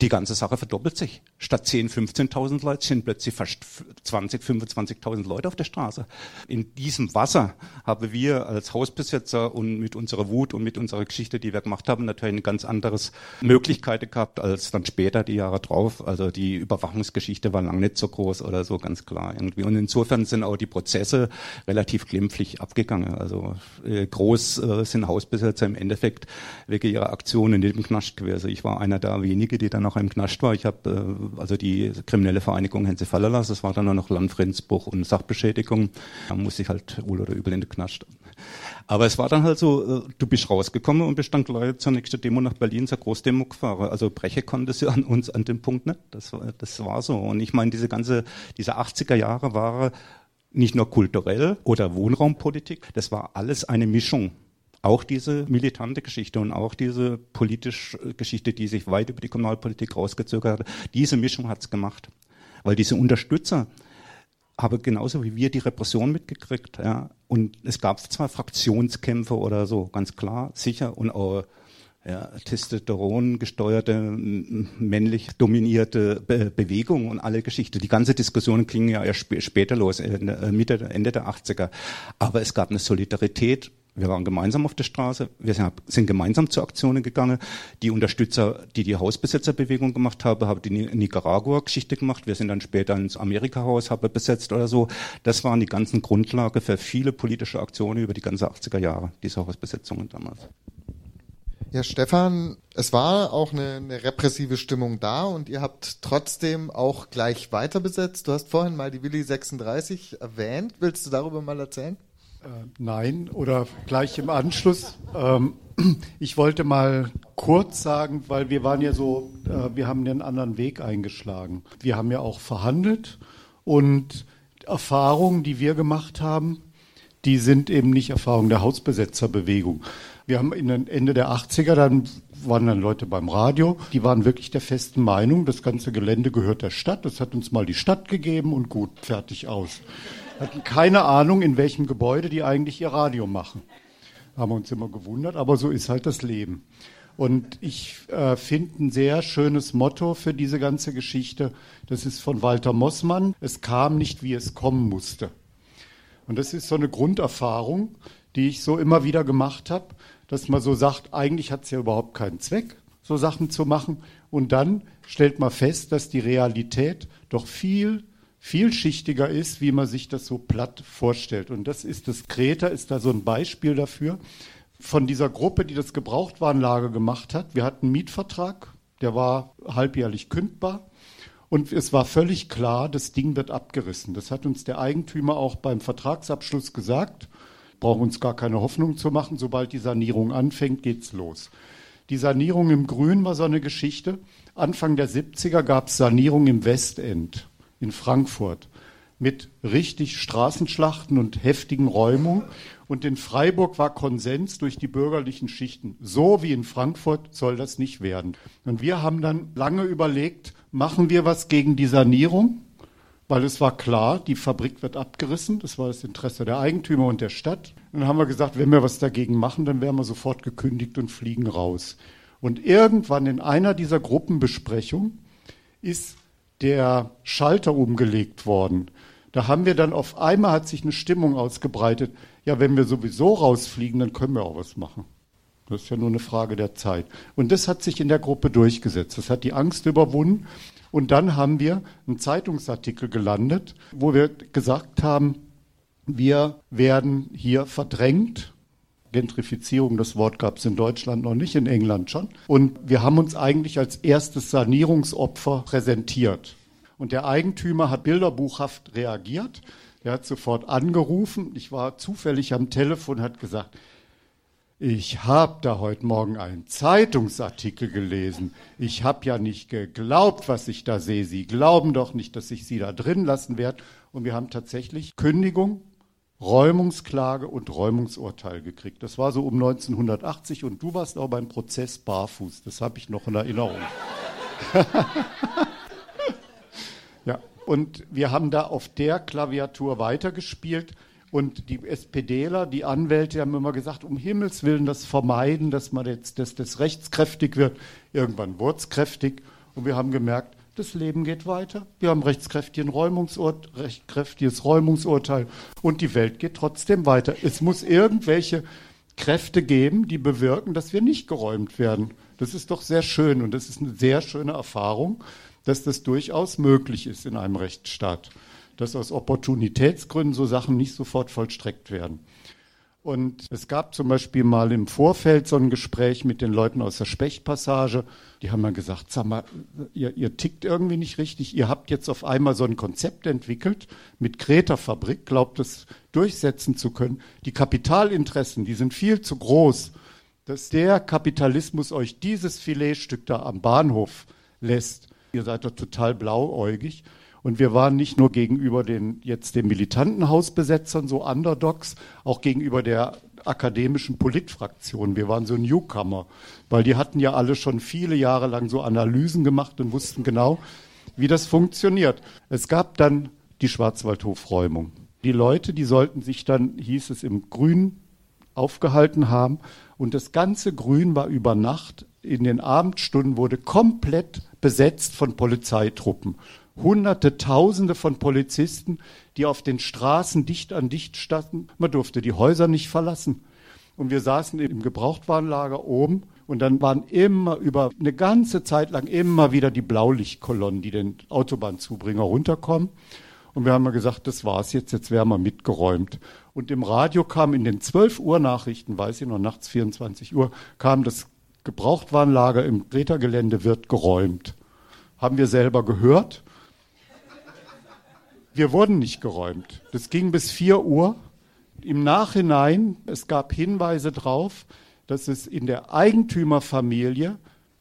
die ganze Sache verdoppelt sich. Statt 10, 15.000 Leute sind plötzlich fast 20, 25.000 Leute auf der Straße. In diesem Wasser haben wir als Hausbesetzer und mit unserer Wut und mit unserer Geschichte, die wir gemacht haben, natürlich eine ganz anderes Möglichkeiten gehabt als dann später die Jahre drauf. Also die Überwachungsgeschichte war lang nicht so groß oder so, ganz klar irgendwie. Und insofern sind auch die Prozesse relativ glimpflich abgegangen. Also äh, groß äh, sind Hausbesetzer im Endeffekt wegen ihrer Aktionen in dem Knast gewesen. Ich war einer der wenigen, die dann noch im Knast war. Ich habe äh, also die kriminelle Vereinigung Hense fallen lassen. Das war dann nur noch Landfriedensbruch und Sachbeschädigung. Da musste ich halt wohl oder übel in den Knast. Aber es war dann halt so, äh, du bist rausgekommen und bist dann gleich zur nächsten Demo nach Berlin zur Großdemo gefahren. Also brechen konntest du an uns an dem Punkt nicht. Das, das war so. Und ich meine, diese ganze, diese 80er Jahre waren nicht nur kulturell oder Wohnraumpolitik, das war alles eine Mischung auch diese militante Geschichte und auch diese politische Geschichte, die sich weit über die Kommunalpolitik rausgezögert hat, diese Mischung hat es gemacht. Weil diese Unterstützer haben genauso wie wir die Repression mitgekriegt. Ja. Und es gab zwar Fraktionskämpfe oder so, ganz klar, sicher, und auch ja, Testosteron gesteuerte, männlich dominierte Be Bewegung und alle Geschichte. Die ganze Diskussion ging ja erst sp später los, Mitte, Ende der 80er. Aber es gab eine Solidarität wir waren gemeinsam auf der Straße, wir sind gemeinsam zu Aktionen gegangen. Die Unterstützer, die die Hausbesetzerbewegung gemacht haben, haben die Nicaragua-Geschichte gemacht. Wir sind dann später ins Amerika-Haus, haben besetzt oder so. Das waren die ganzen Grundlage für viele politische Aktionen über die ganze 80er Jahre, diese Hausbesetzungen damals. Ja, Stefan, es war auch eine, eine, repressive Stimmung da und ihr habt trotzdem auch gleich weiter besetzt. Du hast vorhin mal die Willi 36 erwähnt. Willst du darüber mal erzählen? Äh, nein, oder gleich im Anschluss. Ähm, [clears throat] ich wollte mal kurz sagen, weil wir waren ja so, äh, wir haben einen anderen Weg eingeschlagen. Wir haben ja auch verhandelt und Erfahrungen, die wir gemacht haben, die sind eben nicht Erfahrungen der Hausbesetzerbewegung. Wir haben in den Ende der 80er, dann waren dann Leute beim Radio, die waren wirklich der festen Meinung, das ganze Gelände gehört der Stadt, das hat uns mal die Stadt gegeben und gut, fertig aus hatten keine Ahnung, in welchem Gebäude die eigentlich ihr Radio machen. Haben uns immer gewundert, aber so ist halt das Leben. Und ich äh, finde ein sehr schönes Motto für diese ganze Geschichte. Das ist von Walter Mossmann. Es kam nicht, wie es kommen musste. Und das ist so eine Grunderfahrung, die ich so immer wieder gemacht habe, dass man so sagt, eigentlich hat es ja überhaupt keinen Zweck. so Sachen zu machen. Und dann stellt man fest, dass die Realität doch viel vielschichtiger ist, wie man sich das so platt vorstellt. Und das ist das Kreta, ist da so ein Beispiel dafür. Von dieser Gruppe, die das Gebrauchtwarenlager gemacht hat, wir hatten einen Mietvertrag, der war halbjährlich kündbar. Und es war völlig klar, das Ding wird abgerissen. Das hat uns der Eigentümer auch beim Vertragsabschluss gesagt. Brauchen uns gar keine Hoffnung zu machen. Sobald die Sanierung anfängt, geht's los. Die Sanierung im Grün war so eine Geschichte. Anfang der 70er gab es Sanierung im Westend in Frankfurt mit richtig Straßenschlachten und heftigen Räumungen. Und in Freiburg war Konsens durch die bürgerlichen Schichten. So wie in Frankfurt soll das nicht werden. Und wir haben dann lange überlegt, machen wir was gegen die Sanierung? Weil es war klar, die Fabrik wird abgerissen. Das war das Interesse der Eigentümer und der Stadt. Und dann haben wir gesagt, wenn wir was dagegen machen, dann werden wir sofort gekündigt und fliegen raus. Und irgendwann in einer dieser Gruppenbesprechungen ist der Schalter umgelegt worden. Da haben wir dann auf einmal hat sich eine Stimmung ausgebreitet. Ja, wenn wir sowieso rausfliegen, dann können wir auch was machen. Das ist ja nur eine Frage der Zeit. Und das hat sich in der Gruppe durchgesetzt. Das hat die Angst überwunden. Und dann haben wir einen Zeitungsartikel gelandet, wo wir gesagt haben, wir werden hier verdrängt. Gentrifizierung, das Wort gab es in Deutschland noch nicht, in England schon. Und wir haben uns eigentlich als erstes Sanierungsopfer präsentiert. Und der Eigentümer hat bilderbuchhaft reagiert. Er hat sofort angerufen. Ich war zufällig am Telefon, hat gesagt, ich habe da heute Morgen einen Zeitungsartikel gelesen. Ich habe ja nicht geglaubt, was ich da sehe. Sie glauben doch nicht, dass ich Sie da drin lassen werde. Und wir haben tatsächlich Kündigung, Räumungsklage und Räumungsurteil gekriegt. Das war so um 1980 und du warst auch beim Prozess barfuß. Das habe ich noch in Erinnerung. [laughs] ja, und wir haben da auf der Klaviatur weitergespielt. Und die SPDler, die Anwälte haben immer gesagt, um Himmels Willen das vermeiden, dass man jetzt dass das rechtskräftig wird. Irgendwann wurde es kräftig. Und wir haben gemerkt, das Leben geht weiter. Wir haben rechtskräftiges Räumungsurteil und die Welt geht trotzdem weiter. Es muss irgendwelche Kräfte geben, die bewirken, dass wir nicht geräumt werden. Das ist doch sehr schön und das ist eine sehr schöne Erfahrung, dass das durchaus möglich ist in einem Rechtsstaat, dass aus Opportunitätsgründen so Sachen nicht sofort vollstreckt werden. Und es gab zum Beispiel mal im Vorfeld so ein Gespräch mit den Leuten aus der Spechtpassage. Die haben dann gesagt, sag mal, ihr, ihr tickt irgendwie nicht richtig. Ihr habt jetzt auf einmal so ein Konzept entwickelt mit Kreta Fabrik, glaubt es durchsetzen zu können. Die Kapitalinteressen, die sind viel zu groß, dass der Kapitalismus euch dieses Filetstück da am Bahnhof lässt. Ihr seid doch total blauäugig. Und wir waren nicht nur gegenüber den jetzt den militanten Hausbesetzern so Underdogs, auch gegenüber der akademischen Politfraktion. Wir waren so Newcomer, weil die hatten ja alle schon viele Jahre lang so Analysen gemacht und wussten genau, wie das funktioniert. Es gab dann die Schwarzwaldhofräumung. Die Leute, die sollten sich dann, hieß es, im Grün aufgehalten haben. Und das ganze Grün war über Nacht in den Abendstunden wurde komplett besetzt von Polizeitruppen. Hunderte, Tausende von Polizisten, die auf den Straßen dicht an dicht standen. Man durfte die Häuser nicht verlassen. Und wir saßen im Gebrauchtwarenlager oben und dann waren immer über eine ganze Zeit lang immer wieder die Blaulichtkolonnen, die den Autobahnzubringer runterkommen. Und wir haben mal gesagt, das war's jetzt, jetzt wären wir mitgeräumt. Und im Radio kam in den 12 Uhr Nachrichten, weiß ich noch, nachts 24 Uhr, kam das Gebrauchtwarenlager im Greta-Gelände wird geräumt. Haben wir selber gehört wir wurden nicht geräumt. Das ging bis 4 Uhr. Im Nachhinein, es gab Hinweise darauf, dass es in der Eigentümerfamilie,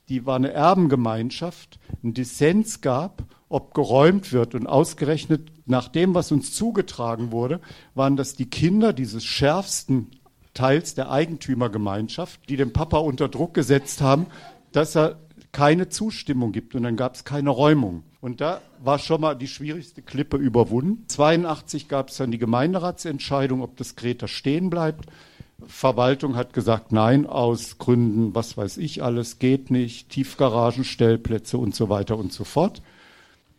die war eine Erbengemeinschaft, einen Dissens gab, ob geräumt wird. Und ausgerechnet nach dem, was uns zugetragen wurde, waren das die Kinder dieses schärfsten Teils der Eigentümergemeinschaft, die den Papa unter Druck gesetzt haben, dass er keine Zustimmung gibt. Und dann gab es keine Räumung. Und da war schon mal die schwierigste Klippe überwunden. 82 gab es dann die Gemeinderatsentscheidung, ob das Greta stehen bleibt. Verwaltung hat gesagt, nein, aus Gründen, was weiß ich alles, geht nicht, Tiefgaragenstellplätze und so weiter und so fort.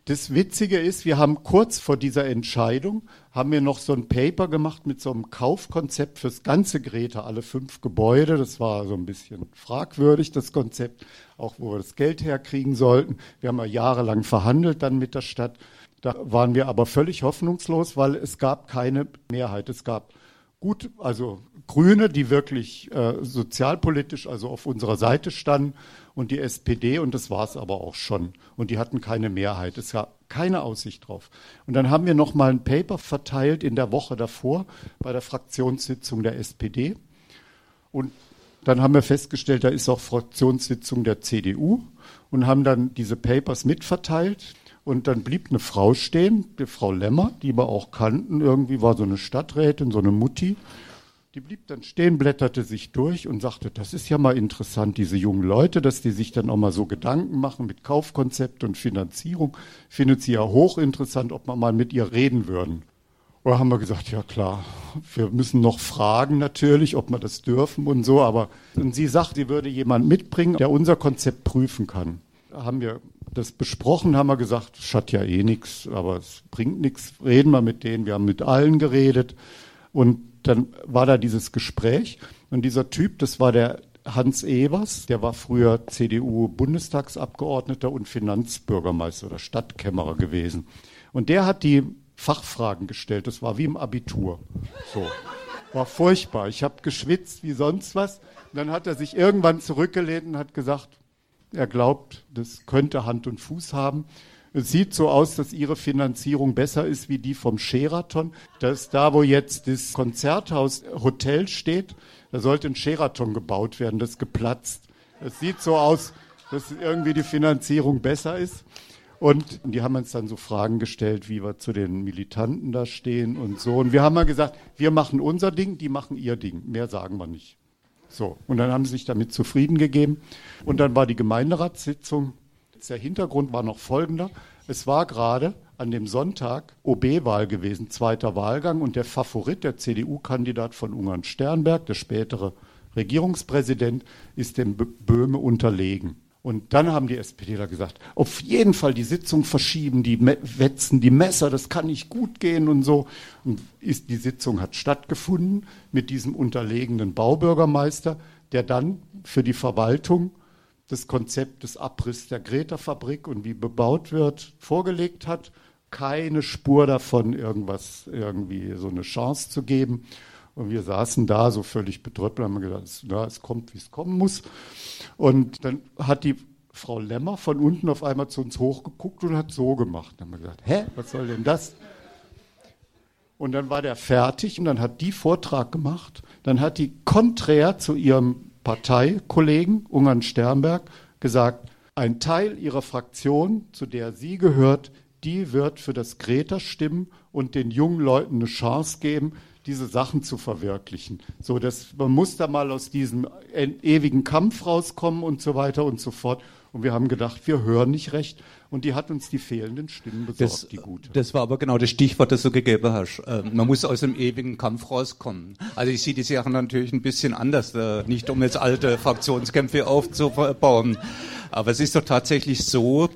Das Witzige ist, wir haben kurz vor dieser Entscheidung, haben wir noch so ein Paper gemacht mit so einem Kaufkonzept fürs ganze Greta, alle fünf Gebäude. Das war so ein bisschen fragwürdig, das Konzept, auch wo wir das Geld herkriegen sollten. Wir haben ja jahrelang verhandelt dann mit der Stadt. Da waren wir aber völlig hoffnungslos, weil es gab keine Mehrheit. Es gab gut, also Grüne, die wirklich äh, sozialpolitisch, also auf unserer Seite standen, und die SPD, und das war es aber auch schon. Und die hatten keine Mehrheit. Es gab keine Aussicht drauf. Und dann haben wir noch mal ein Paper verteilt in der Woche davor bei der Fraktionssitzung der SPD. Und dann haben wir festgestellt, da ist auch Fraktionssitzung der CDU und haben dann diese Papers mitverteilt. Und dann blieb eine Frau stehen, die Frau Lemmer, die wir auch kannten. Irgendwie war so eine Stadträtin, so eine Mutti. Die blieb dann stehen, blätterte sich durch und sagte, das ist ja mal interessant, diese jungen Leute, dass die sich dann auch mal so Gedanken machen mit Kaufkonzept und Finanzierung. Findet sie ja hochinteressant, ob wir mal mit ihr reden würden. Oder haben wir gesagt, ja klar, wir müssen noch fragen natürlich, ob wir das dürfen und so. Aber und sie sagt, sie würde jemanden mitbringen, der unser Konzept prüfen kann. Da haben wir das besprochen, haben wir gesagt, es hat ja eh nichts, aber es bringt nichts. Reden wir mit denen. Wir haben mit allen geredet. Und dann war da dieses Gespräch und dieser Typ, das war der Hans Evers, der war früher CDU-Bundestagsabgeordneter und Finanzbürgermeister oder Stadtkämmerer gewesen. Und der hat die Fachfragen gestellt. Das war wie im Abitur. So. War furchtbar. Ich habe geschwitzt wie sonst was. Und dann hat er sich irgendwann zurückgelehnt und hat gesagt, er glaubt, das könnte Hand und Fuß haben. Es sieht so aus, dass ihre Finanzierung besser ist wie die vom Sheraton. Das ist da, wo jetzt das Konzerthaus Hotel steht. Da sollte ein Sheraton gebaut werden, das ist geplatzt. Es sieht so aus, dass irgendwie die Finanzierung besser ist. Und die haben uns dann so Fragen gestellt, wie wir zu den Militanten da stehen und so. Und wir haben mal gesagt, wir machen unser Ding, die machen ihr Ding. Mehr sagen wir nicht. So. Und dann haben sie sich damit zufrieden gegeben. Und dann war die Gemeinderatssitzung der Hintergrund war noch folgender. Es war gerade an dem Sonntag OB-Wahl gewesen, zweiter Wahlgang, und der Favorit, der CDU-Kandidat von Ungarn Sternberg, der spätere Regierungspräsident, ist dem Böhme unterlegen. Und dann haben die SPDler gesagt, auf jeden Fall die Sitzung verschieben, die wetzen die Messer, das kann nicht gut gehen und so. Und ist, die Sitzung hat stattgefunden mit diesem unterlegenen Baubürgermeister, der dann für die Verwaltung das Konzept des Abriss der Greta-Fabrik und wie bebaut wird, vorgelegt hat. Keine Spur davon, irgendwas, irgendwie so eine Chance zu geben. Und wir saßen da so völlig betröppelt, haben gedacht, ja, es kommt, wie es kommen muss. Und dann hat die Frau Lemmer von unten auf einmal zu uns hochgeguckt und hat so gemacht. Dann haben wir gesagt, hä, was soll denn das? Und dann war der fertig und dann hat die Vortrag gemacht. Dann hat die konträr zu ihrem Parteikollegen Ungarn Sternberg gesagt, ein Teil ihrer Fraktion, zu der sie gehört, die wird für das Greta stimmen und den jungen Leuten eine Chance geben, diese Sachen zu verwirklichen. So, dass man muss da mal aus diesem ewigen Kampf rauskommen und so weiter und so fort. Und wir haben gedacht, wir hören nicht recht. Und die hat uns die fehlenden Stimmen besorgt, das, die gute. Das war aber genau das Stichwort, das du gegeben hast. Äh, man muss aus dem ewigen Kampf rauskommen. Also ich sehe die Sachen natürlich ein bisschen anders, äh, nicht um jetzt alte Fraktionskämpfe aufzubauen. Aber es ist doch tatsächlich so,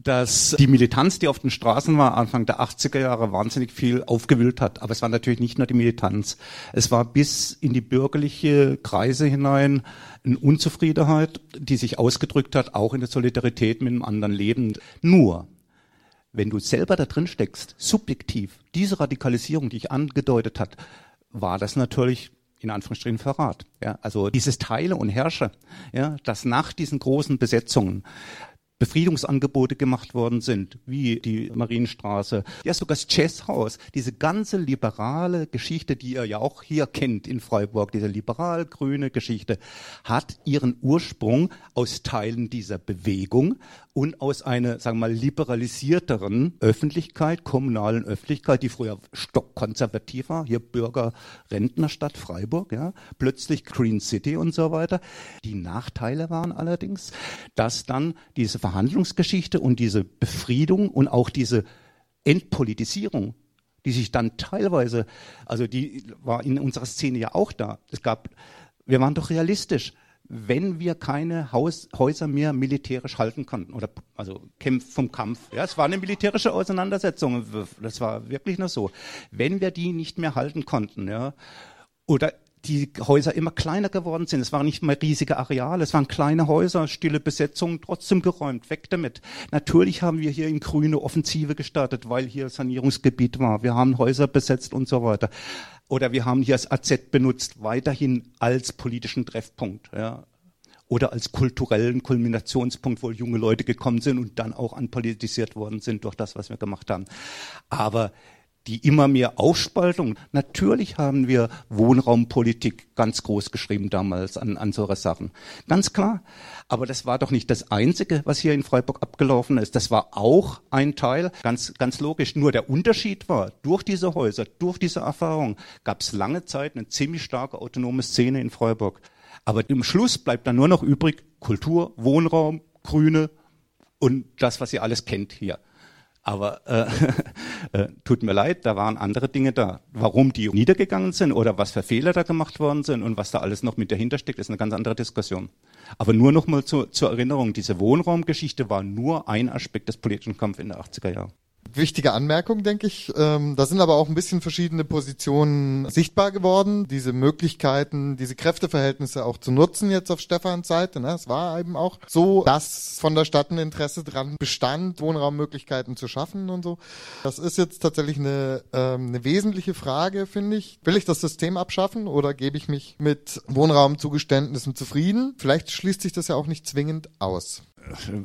dass die Militanz, die auf den Straßen war, Anfang der 80er Jahre wahnsinnig viel aufgewühlt hat. Aber es war natürlich nicht nur die Militanz. Es war bis in die bürgerliche Kreise hinein eine Unzufriedenheit, die sich ausgedrückt hat, auch in der Solidarität mit einem anderen Leben. Nur, wenn du selber da drin steckst, subjektiv, diese Radikalisierung, die ich angedeutet hat, war das natürlich in Anführungsstrichen Verrat. Ja, also dieses Teile und Herrsche, ja, das nach diesen großen Besetzungen Befriedungsangebote gemacht worden sind, wie die Marienstraße, ja sogar das Jazzhaus, diese ganze liberale Geschichte, die ihr ja auch hier kennt in Freiburg, diese liberal-grüne Geschichte, hat ihren Ursprung aus Teilen dieser Bewegung und aus einer, sagen wir mal, liberalisierteren Öffentlichkeit, kommunalen Öffentlichkeit, die früher stockkonservativ war, hier Bürger, Rentnerstadt Freiburg, ja, plötzlich Green City und so weiter. Die Nachteile waren allerdings, dass dann diese Verhandlungsgeschichte und diese Befriedung und auch diese Entpolitisierung, die sich dann teilweise, also die war in unserer Szene ja auch da. Es gab, wir waren doch realistisch wenn wir keine Haus, Häuser mehr militärisch halten konnten oder also Kämpf vom Kampf. Ja, es war eine militärische Auseinandersetzung. Das war wirklich nur so. Wenn wir die nicht mehr halten konnten, ja, oder die Häuser immer kleiner geworden sind. Es waren nicht mehr riesige Areale, es waren kleine Häuser, stille Besetzungen, trotzdem geräumt, weg damit. Natürlich haben wir hier in grüne Offensive gestartet, weil hier Sanierungsgebiet war. Wir haben Häuser besetzt und so weiter. Oder wir haben hier das AZ benutzt, weiterhin als politischen Treffpunkt. Ja oder als kulturellen Kulminationspunkt, wo junge Leute gekommen sind und dann auch anpolitisiert worden sind durch das, was wir gemacht haben. Aber die immer mehr Aufspaltung. Natürlich haben wir Wohnraumpolitik ganz groß geschrieben damals an, an solche Sachen. Ganz klar. Aber das war doch nicht das Einzige, was hier in Freiburg abgelaufen ist. Das war auch ein Teil, ganz, ganz logisch. Nur der Unterschied war, durch diese Häuser, durch diese Erfahrung gab es lange Zeit eine ziemlich starke autonome Szene in Freiburg. Aber im Schluss bleibt dann nur noch übrig Kultur, Wohnraum, Grüne und das, was ihr alles kennt hier. Aber äh, [laughs] äh, tut mir leid, da waren andere Dinge da. Warum die niedergegangen sind oder was für Fehler da gemacht worden sind und was da alles noch mit dahinter steckt, ist eine ganz andere Diskussion. Aber nur noch mal zu, zur Erinnerung, diese Wohnraumgeschichte war nur ein Aspekt des politischen Kampfes in den 80er Jahren wichtige Anmerkung, denke ich. Ähm, da sind aber auch ein bisschen verschiedene Positionen sichtbar geworden. Diese Möglichkeiten, diese Kräfteverhältnisse auch zu nutzen jetzt auf Stefans Seite. Ne? Es war eben auch so, dass von der Stadt ein Interesse dran bestand, Wohnraummöglichkeiten zu schaffen und so. Das ist jetzt tatsächlich eine, ähm, eine wesentliche Frage, finde ich. Will ich das System abschaffen oder gebe ich mich mit Wohnraumzugeständnissen zufrieden? Vielleicht schließt sich das ja auch nicht zwingend aus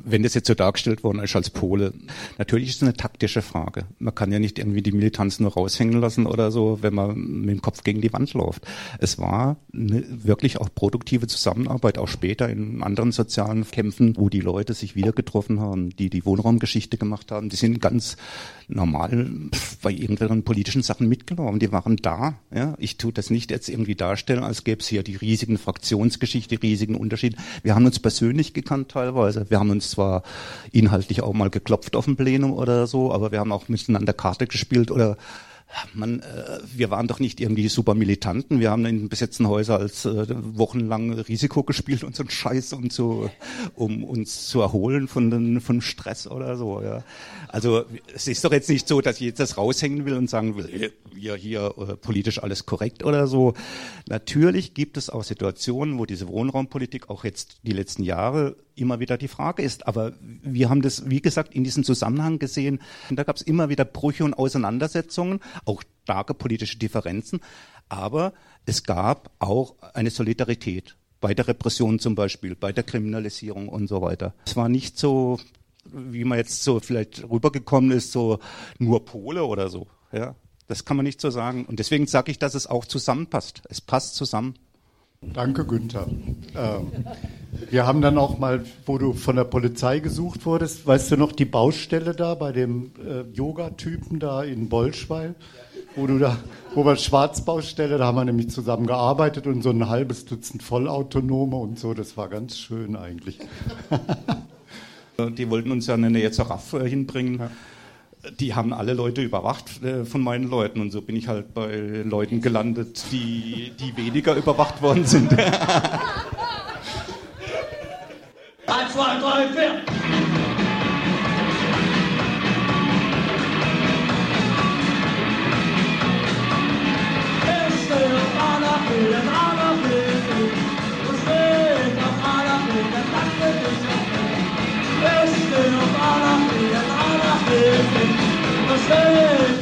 wenn das jetzt so dargestellt worden ist als Pole, natürlich ist es eine taktische Frage. Man kann ja nicht irgendwie die Militanz nur raushängen lassen oder so, wenn man mit dem Kopf gegen die Wand läuft. Es war eine wirklich auch produktive Zusammenarbeit, auch später in anderen sozialen Kämpfen, wo die Leute sich wieder getroffen haben, die die Wohnraumgeschichte gemacht haben. Die sind ganz normal bei irgendwelchen politischen Sachen mitgelaufen. Die waren da. Ja. Ich tue das nicht jetzt irgendwie darstellen, als gäbe es hier die riesigen Fraktionsgeschichte, riesigen Unterschiede. Wir haben uns persönlich gekannt teilweise. Wir haben uns zwar inhaltlich auch mal geklopft auf dem Plenum oder so, aber wir haben auch miteinander Karte gespielt oder man, äh, wir waren doch nicht irgendwie super Militanten. Wir haben in besetzten Häusern als äh, wochenlang Risiko gespielt und so ein Scheiß, um zu, um uns zu erholen von den, von Stress oder so. Ja. Also es ist doch jetzt nicht so, dass ich jetzt das raushängen will und sagen will, hier, hier äh, politisch alles korrekt oder so. Natürlich gibt es auch Situationen, wo diese Wohnraumpolitik auch jetzt die letzten Jahre immer wieder die Frage ist. Aber wir haben das, wie gesagt, in diesem Zusammenhang gesehen. Und da gab es immer wieder Brüche und Auseinandersetzungen, auch starke politische Differenzen. Aber es gab auch eine Solidarität bei der Repression zum Beispiel, bei der Kriminalisierung und so weiter. Es war nicht so, wie man jetzt so vielleicht rübergekommen ist, so nur Pole oder so. Ja, das kann man nicht so sagen. Und deswegen sage ich, dass es auch zusammenpasst. Es passt zusammen. Danke, Günther. Ähm, wir haben dann auch mal, wo du von der Polizei gesucht wurdest, weißt du noch die Baustelle da bei dem äh, Yoga-Typen da in Bolschweil, wo du da, wo wir Schwarzbaustelle, da haben wir nämlich zusammen gearbeitet und so ein halbes Dutzend Vollautonome und so, das war ganz schön eigentlich. [laughs] die wollten uns ja eine jetzt äh, hinbringen. Ja die haben alle Leute überwacht äh, von meinen Leuten und so bin ich halt bei Leuten gelandet, die, die weniger überwacht worden sind. Eins, zwei, drei, vier. Schön,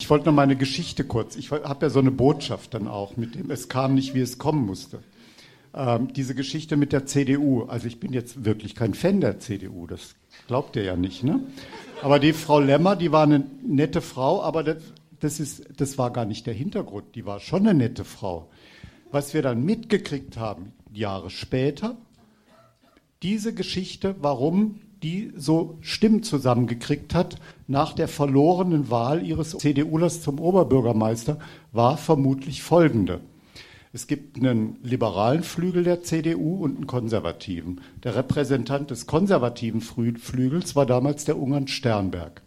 Ich wollte noch meine Geschichte kurz. Ich habe ja so eine Botschaft dann auch mit dem, es kam nicht, wie es kommen musste. Ähm, diese Geschichte mit der CDU. Also ich bin jetzt wirklich kein Fan der CDU, das glaubt ihr ja nicht, ne? Aber die Frau Lemmer, die war eine nette Frau, aber das, das, ist, das war gar nicht der Hintergrund. Die war schon eine nette Frau. Was wir dann mitgekriegt haben, Jahre später, diese Geschichte, warum die so Stimmen zusammengekriegt hat nach der verlorenen Wahl ihres CDUlers zum Oberbürgermeister, war vermutlich folgende. Es gibt einen liberalen Flügel der CDU und einen konservativen. Der Repräsentant des konservativen Flügels war damals der Ungarn Sternberg.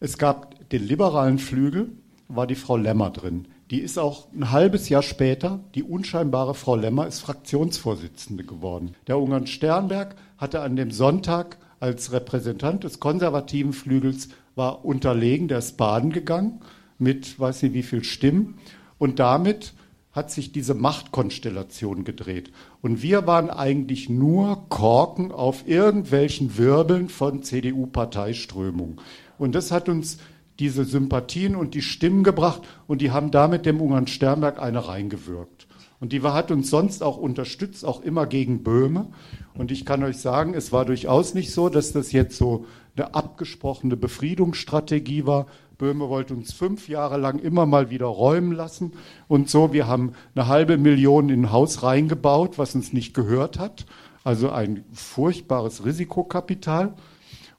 Es gab den liberalen Flügel, war die Frau Lemmer drin. Die ist auch ein halbes Jahr später, die unscheinbare Frau Lemmer ist Fraktionsvorsitzende geworden. Der Ungarn Sternberg hatte an dem Sonntag als Repräsentant des konservativen Flügels war unterlegen, der ist baden gegangen mit weiß nicht wie viel Stimmen und damit hat sich diese Machtkonstellation gedreht. Und wir waren eigentlich nur Korken auf irgendwelchen Wirbeln von CDU-Parteiströmungen. Und das hat uns diese Sympathien und die Stimmen gebracht und die haben damit dem Ungarn Sternberg eine reingewirkt. Und die hat uns sonst auch unterstützt, auch immer gegen Böhme. Und ich kann euch sagen, es war durchaus nicht so, dass das jetzt so eine abgesprochene Befriedungsstrategie war. Böhme wollte uns fünf Jahre lang immer mal wieder räumen lassen und so. Wir haben eine halbe Million in ein Haus reingebaut, was uns nicht gehört hat. Also ein furchtbares Risikokapital.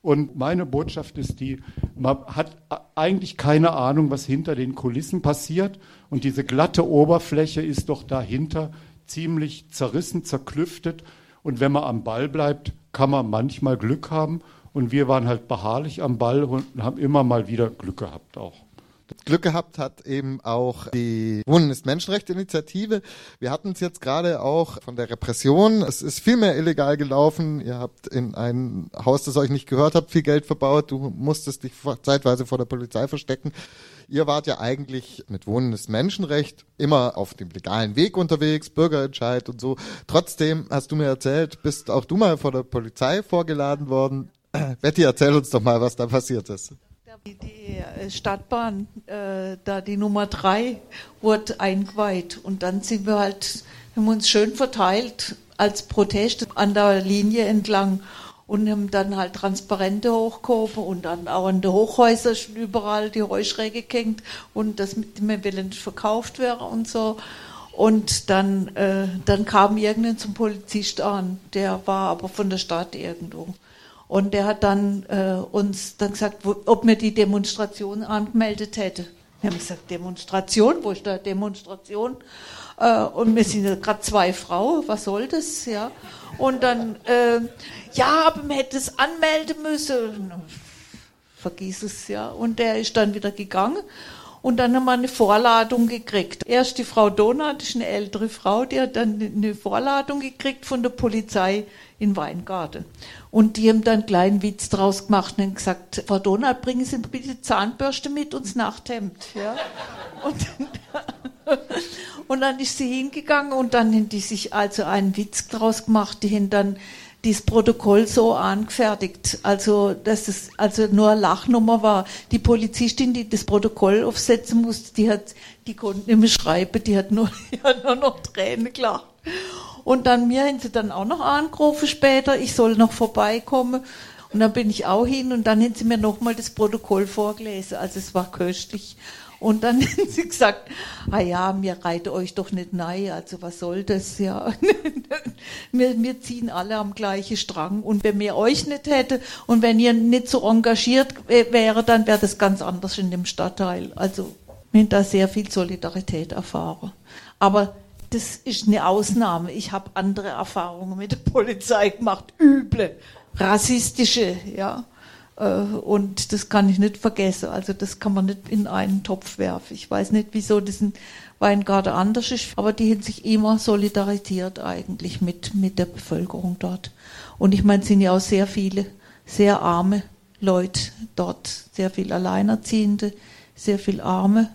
Und meine Botschaft ist die, man hat eigentlich keine Ahnung, was hinter den Kulissen passiert. Und diese glatte Oberfläche ist doch dahinter ziemlich zerrissen, zerklüftet. Und wenn man am Ball bleibt, kann man manchmal Glück haben. Und wir waren halt beharrlich am Ball und haben immer mal wieder Glück gehabt auch. Glück gehabt hat eben auch die Wohnen ist Menschenrechtsinitiative. Wir hatten es jetzt gerade auch von der Repression. Es ist viel mehr illegal gelaufen. Ihr habt in ein Haus, das euch nicht gehört habt, viel Geld verbaut. Du musstest dich zeitweise vor der Polizei verstecken. Ihr wart ja eigentlich mit Wohnen ist Menschenrecht immer auf dem legalen Weg unterwegs, Bürgerentscheid und so. Trotzdem hast du mir erzählt, bist auch du mal vor der Polizei vorgeladen worden. [clears throat] Betty, erzähl uns doch mal, was da passiert ist. Die äh, Stadtbahn, äh, da die Nummer drei, wurde eingeweiht. Und dann sind wir halt, haben uns schön verteilt als Protest an der Linie entlang und haben dann halt Transparente hochgehoben und dann auch an den Hochhäusern schon überall die Heuschräge gehängt und das mit dem Willen verkauft wäre und so. Und dann, äh, dann kam irgendein zum Polizist an, der war aber von der Stadt irgendwo. Und der hat dann äh, uns dann gesagt, wo, ob wir die Demonstration angemeldet hätte. Wir haben gesagt, Demonstration, wo ist da Demonstration? Äh, und wir sind ja gerade zwei Frauen, was soll das? Ja. Und dann, äh, ja, aber man hätte es anmelden müssen. Vergiss es, ja. Und der ist dann wieder gegangen. Und dann haben wir eine Vorladung gekriegt. Erst die Frau Donat, ist eine ältere Frau, die hat dann eine Vorladung gekriegt von der Polizei in Weingarten. Und die haben dann einen kleinen Witz draus gemacht und gesagt, Frau Donat, bringen Sie bitte Zahnbürste mit uns Nachthemd. Ja? Und, [laughs] und dann ist sie hingegangen und dann haben die sich also einen Witz draus gemacht, die haben dann dieses Protokoll so angefertigt, also dass es also nur eine Lachnummer war. Die Polizistin, die das Protokoll aufsetzen musste, die hat, die konnte nicht mehr schreiben, die hat nur, [laughs] die hat nur noch Tränen gelacht. Und dann mir haben sie dann auch noch angerufen später, ich soll noch vorbeikommen. Und dann bin ich auch hin und dann haben sie mir nochmal das Protokoll vorgelesen. Also es war köstlich. Und dann [laughs] haben sie gesagt, ah ja, mir reite euch doch nicht nein, also was soll das, ja. [laughs] wir, wir ziehen alle am gleichen Strang. Und wenn wir euch nicht hätte und wenn ihr nicht so engagiert wäre, dann wäre das ganz anders in dem Stadtteil. Also wir haben da sehr viel Solidarität erfahren. Aber das ist eine Ausnahme. Ich habe andere Erfahrungen mit der Polizei gemacht, üble, rassistische, ja. Äh, und das kann ich nicht vergessen. Also das kann man nicht in einen Topf werfen. Ich weiß nicht, wieso das in Weingarten anders ist, aber die haben sich immer solidarisiert eigentlich mit, mit der Bevölkerung dort. Und ich meine, es sind ja auch sehr viele, sehr arme Leute dort, sehr viel Alleinerziehende, sehr viel Arme,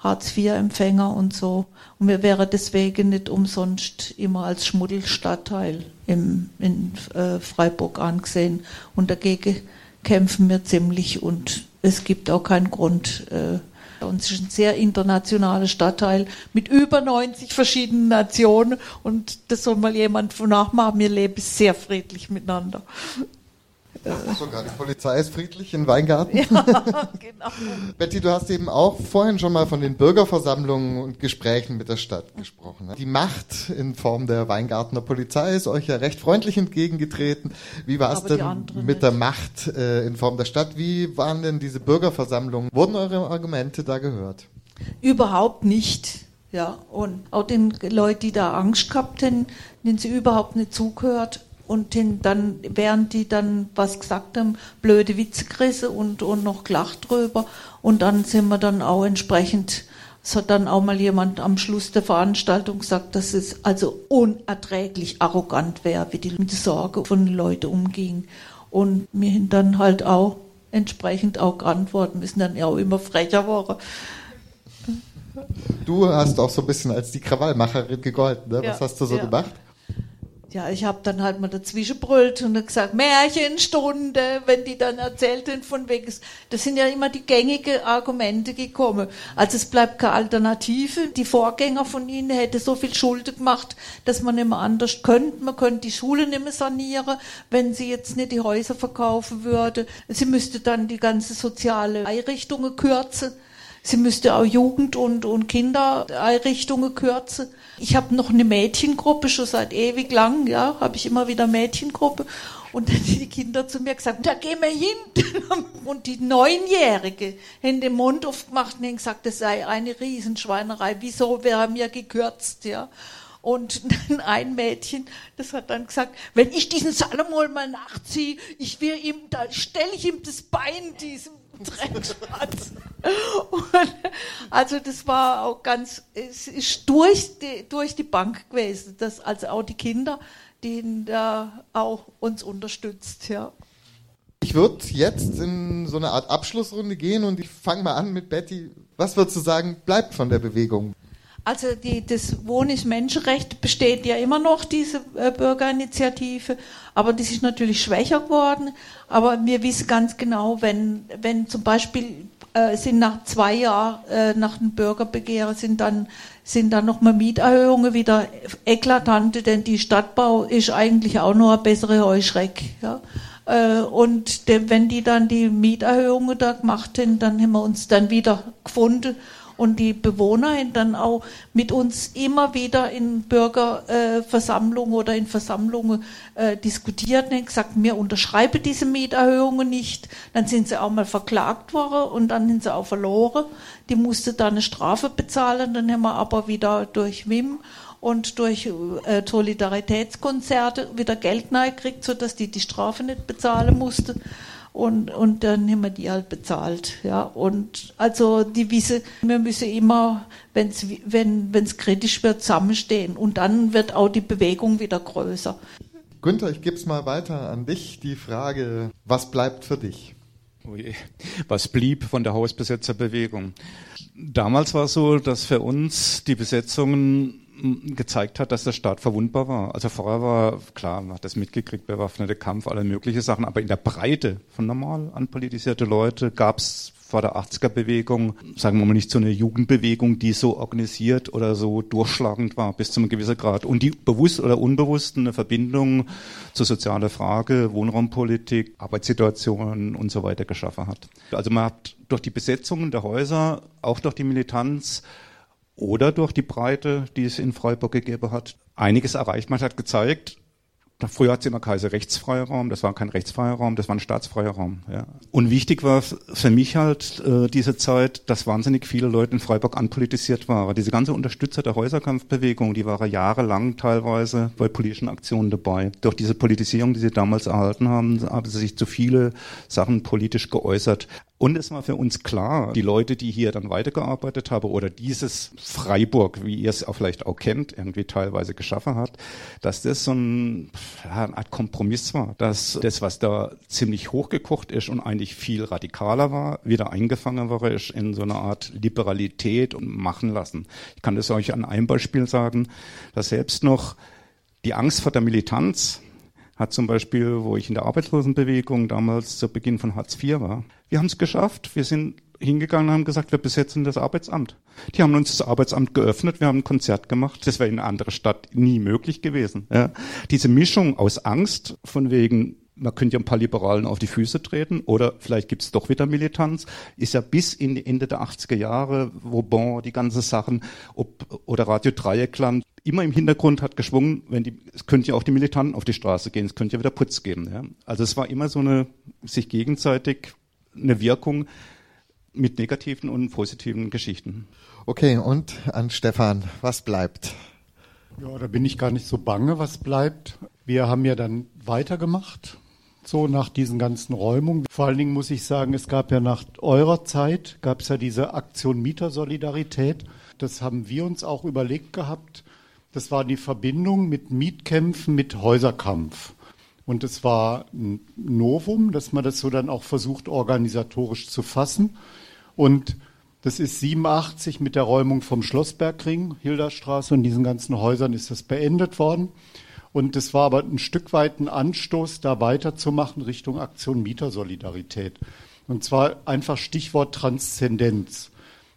Hartz-IV-Empfänger und so. Und wir wären deswegen nicht umsonst immer als Schmuddelstadtteil im, in äh, Freiburg angesehen. Und dagegen kämpfen wir ziemlich und es gibt auch keinen Grund. Äh, uns ist ein sehr internationaler Stadtteil mit über 90 verschiedenen Nationen und das soll mal jemand von nachmachen. Wir leben sehr friedlich miteinander. Sogar die Polizei ist friedlich in Weingarten. Ja, [laughs] genau. Betty, du hast eben auch vorhin schon mal von den Bürgerversammlungen und Gesprächen mit der Stadt gesprochen. Ne? Die Macht in Form der Weingartner Polizei ist euch ja recht freundlich entgegengetreten. Wie war es denn mit nicht. der Macht äh, in Form der Stadt? Wie waren denn diese Bürgerversammlungen? Wurden eure Argumente da gehört? Überhaupt nicht. Ja, und auch den Leuten, die da Angst gehabt haben, denen sie überhaupt nicht zugehört und dann, während die dann was gesagt haben, blöde Witze gerissen und, und noch gelacht drüber. Und dann sind wir dann auch entsprechend, es hat dann auch mal jemand am Schluss der Veranstaltung gesagt, dass es also unerträglich arrogant wäre, wie die mit der Sorge von den Leuten umging. Und wir haben dann halt auch entsprechend auch geantwortet, müssen dann ja auch immer frecher waren. Du hast auch so ein bisschen als die Krawallmacherin gegolten, ne? Was ja, hast du so ja. gemacht? Ja, ich habe dann halt mal dazwischen brüllt und gesagt, Märchenstunde, wenn die dann erzählten von wegen, das sind ja immer die gängigen Argumente gekommen. Also es bleibt keine Alternative. Die Vorgänger von ihnen hätten so viel Schulden gemacht, dass man nicht mehr anders könnte. Man könnte die Schule nicht mehr sanieren, wenn sie jetzt nicht die Häuser verkaufen würde. Sie müsste dann die ganze soziale Einrichtungen kürzen. Sie müsste auch Jugend- und, und Kindereinrichtungen kürzen. Ich habe noch eine Mädchengruppe, schon seit ewig lang, ja, habe ich immer wieder Mädchengruppe. Und dann die Kinder zu mir gesagt, da gehen wir hin. [laughs] Und die Neunjährige haben den Mund aufgemacht und haben gesagt, das sei eine Riesenschweinerei. Wieso wäre mir gekürzt, ja? Und dann ein Mädchen, das hat dann gesagt, wenn ich diesen Salomon mal nachziehe, ich will ihm, da stelle ich ihm das Bein diesem Dreckschatz. also das war auch ganz, es ist durch die, durch die Bank gewesen, dass also auch die Kinder, die da auch uns unterstützt, ja. Ich würde jetzt in so eine Art Abschlussrunde gehen und ich fange mal an mit Betty. Was würdest du sagen, bleibt von der Bewegung? Also die, das Wohnen ist Menschenrecht besteht ja immer noch, diese äh, Bürgerinitiative, aber das ist natürlich schwächer geworden. Aber wir wissen ganz genau, wenn, wenn zum Beispiel äh, sind nach zwei Jahren äh, nach dem Bürgerbegehren sind dann sind dann nochmal Mieterhöhungen wieder eklatante, denn die Stadtbau ist eigentlich auch nur eine bessere Heuschreck. Ja? Äh, und de, wenn die dann die Mieterhöhungen da gemacht haben, dann haben wir uns dann wieder gefunden und die Bewohner dann auch mit uns immer wieder in Bürgerversammlungen oder in Versammlungen äh, diskutiert und gesagt, wir unterschreiben diese Mieterhöhungen nicht. Dann sind sie auch mal verklagt worden und dann sind sie auch verloren. Die musste dann eine Strafe bezahlen, dann haben wir aber wieder durch WIM und durch äh, Solidaritätskonzerte wieder Geld gekriegt, sodass die die Strafe nicht bezahlen musste und, und dann haben wir die halt bezahlt. Ja. Und also die wissen, wir müssen immer, wenn's, wenn es kritisch wird, zusammenstehen. Und dann wird auch die Bewegung wieder größer. Günther, ich gebe es mal weiter an dich. Die Frage, was bleibt für dich? Oh was blieb von der Hausbesetzerbewegung? Damals war es so, dass für uns die Besetzungen gezeigt hat, dass der Staat verwundbar war. Also vorher war, klar, man hat das mitgekriegt, bewaffnete Kampf, alle mögliche Sachen, aber in der Breite von normal anpolitisierte Leute gab es vor der 80er-Bewegung, sagen wir mal nicht so eine Jugendbewegung, die so organisiert oder so durchschlagend war bis zu einem gewissen Grad und die bewusst oder unbewusst eine Verbindung zur sozialen Frage, Wohnraumpolitik, Arbeitssituationen und so weiter geschaffen hat. Also man hat durch die Besetzungen der Häuser, auch durch die Militanz, oder durch die Breite, die es in Freiburg gegeben hat, einiges erreicht. Man hat gezeigt, Früher hat es immer keinen rechtsfreier Raum, das war kein rechtsfreier Raum, das war ein staatsfreier Raum. Ja. Und wichtig war für mich halt äh, diese Zeit, dass wahnsinnig viele Leute in Freiburg anpolitisiert waren. Diese ganze Unterstützer der Häuserkampfbewegung, die waren jahrelang teilweise bei politischen Aktionen dabei. Durch diese Politisierung, die sie damals erhalten haben, haben sie sich zu viele Sachen politisch geäußert. Und es war für uns klar, die Leute, die hier dann weitergearbeitet haben oder dieses Freiburg, wie ihr es auch vielleicht auch kennt, irgendwie teilweise geschaffen hat, dass das so ein, ja, eine Art Kompromiss war, dass das, was da ziemlich hochgekocht ist und eigentlich viel radikaler war, wieder eingefangen war ist in so eine Art Liberalität und machen lassen. Ich kann das euch an einem Beispiel sagen, dass selbst noch die Angst vor der Militanz hat zum Beispiel, wo ich in der Arbeitslosenbewegung damals zu Beginn von Hartz IV war, wir haben es geschafft. Wir sind hingegangen und haben gesagt, wir besetzen das Arbeitsamt. Die haben uns das Arbeitsamt geöffnet, wir haben ein Konzert gemacht. Das wäre in einer anderen Stadt nie möglich gewesen. Ja. Diese Mischung aus Angst, von wegen, man könnte ja ein paar Liberalen auf die Füße treten oder vielleicht gibt es doch wieder Militanz, ist ja bis in die Ende der 80er Jahre, wo bon, die ganzen Sachen, ob, oder Radio Dreieckland, immer im Hintergrund hat geschwungen, wenn die, es könnte ja auch die Militanten auf die Straße gehen, es könnte ja wieder Putz geben. Ja. Also es war immer so eine, sich gegenseitig eine Wirkung mit negativen und positiven Geschichten. Okay, und an Stefan, was bleibt? Ja, da bin ich gar nicht so bange, was bleibt. Wir haben ja dann weitergemacht, so nach diesen ganzen Räumungen. Vor allen Dingen muss ich sagen, es gab ja nach eurer Zeit, gab es ja diese Aktion Mietersolidarität. Das haben wir uns auch überlegt gehabt. Das war die Verbindung mit Mietkämpfen, mit Häuserkampf. Und es war ein Novum, dass man das so dann auch versucht, organisatorisch zu fassen. Und das ist 87 mit der Räumung vom Schlossbergring, Hilderstraße und diesen ganzen Häusern ist das beendet worden. Und es war aber ein Stück weit ein Anstoß, da weiterzumachen Richtung Aktion Mietersolidarität. Und zwar einfach Stichwort Transzendenz.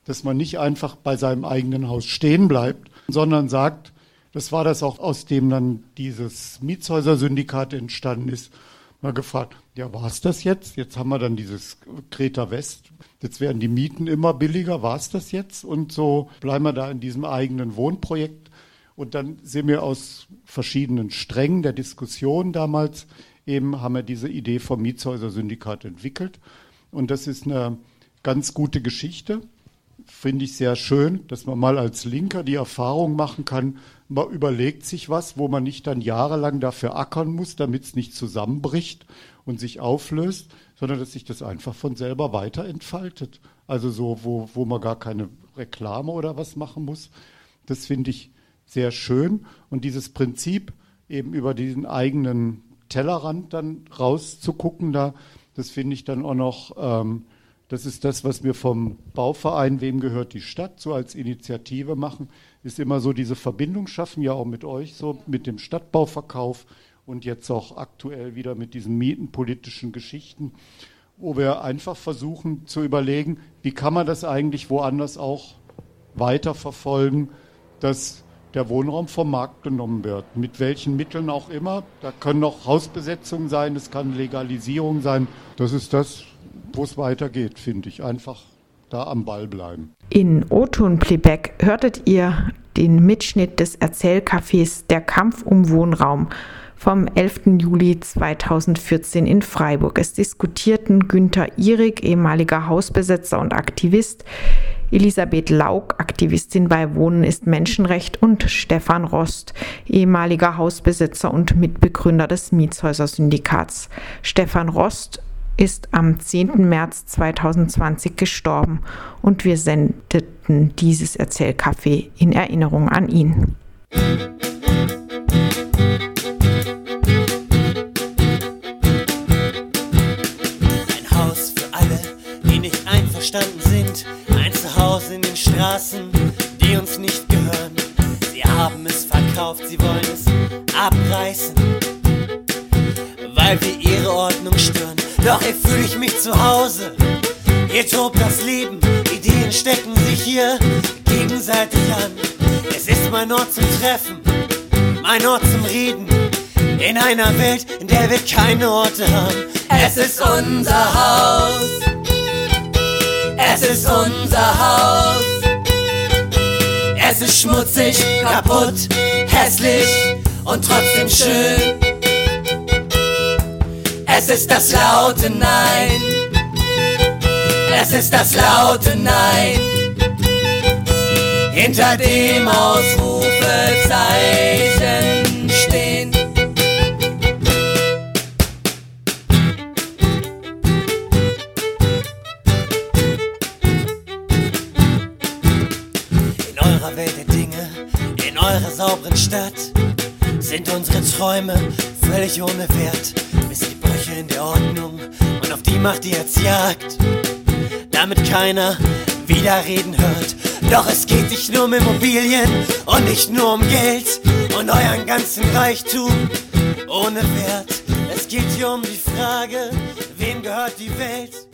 Dass man nicht einfach bei seinem eigenen Haus stehen bleibt, sondern sagt, das war das auch, aus dem dann dieses Mietshäuser-Syndikat entstanden ist. Mal gefragt, ja, war es das jetzt? Jetzt haben wir dann dieses Kreta West. Jetzt werden die Mieten immer billiger. War es das jetzt? Und so bleiben wir da in diesem eigenen Wohnprojekt. Und dann sind wir aus verschiedenen Strängen der Diskussion damals eben haben wir diese Idee vom Mietshäuser-Syndikat entwickelt. Und das ist eine ganz gute Geschichte. Finde ich sehr schön, dass man mal als Linker die Erfahrung machen kann, man überlegt sich was, wo man nicht dann jahrelang dafür ackern muss, damit es nicht zusammenbricht und sich auflöst, sondern dass sich das einfach von selber weiter entfaltet. Also so, wo, wo man gar keine Reklame oder was machen muss. Das finde ich sehr schön. Und dieses Prinzip, eben über diesen eigenen Tellerrand dann rauszugucken, da, das finde ich dann auch noch ähm, das ist das, was wir vom Bauverein Wem gehört die Stadt so als Initiative machen, ist immer so diese Verbindung schaffen, ja auch mit euch so, mit dem Stadtbauverkauf und jetzt auch aktuell wieder mit diesen mietenpolitischen Geschichten, wo wir einfach versuchen zu überlegen, wie kann man das eigentlich woanders auch weiterverfolgen, dass der Wohnraum vom Markt genommen wird. Mit welchen Mitteln auch immer. Da können auch Hausbesetzungen sein, es kann Legalisierung sein. Das ist das, wo es weitergeht, finde ich. Einfach da am Ball bleiben. In Oton Playback hörtet ihr den Mitschnitt des Erzählcafés Der Kampf um Wohnraum vom 11. Juli 2014 in Freiburg. Es diskutierten Günther Ihrig, ehemaliger Hausbesetzer und Aktivist, Elisabeth Laug, Aktivistin bei Wohnen ist Menschenrecht und Stefan Rost, ehemaliger Hausbesitzer und Mitbegründer des Mietshäuser-Syndikats. Stefan Rost ist am 10. März 2020 gestorben und wir sendeten dieses Erzählcafé in Erinnerung an ihn. Ein Haus für alle, die nicht einverstanden sind. Ein Zuhause in den Straßen, die uns nicht gehören. Sie haben es verkauft, sie wollen es abreißen, weil wir ihre Ordnung stören. Doch hier fühle ich mich zu Hause. Hier tobt das Leben, Ideen stecken sich hier gegenseitig an. Es ist mein Ort zum Treffen, mein Ort zum Reden. In einer Welt, in der wir keine Orte haben. Es ist unser Haus. Es ist unser Haus. Es ist schmutzig, kaputt, hässlich und trotzdem schön. Es ist das laute Nein. Es ist das laute Nein. Hinter dem Ausrufezeichen stehen. In eurer Welt der Dinge, in eurer sauberen Stadt, sind unsere Träume völlig ohne Wert. Wisst die Brüche in der Ordnung und auf die macht ihr jetzt Jagd. Damit keiner Widerreden hört. Doch es geht nicht nur um Immobilien und nicht nur um Geld und euren ganzen Reichtum ohne Wert. Es geht hier um die Frage, wem gehört die Welt?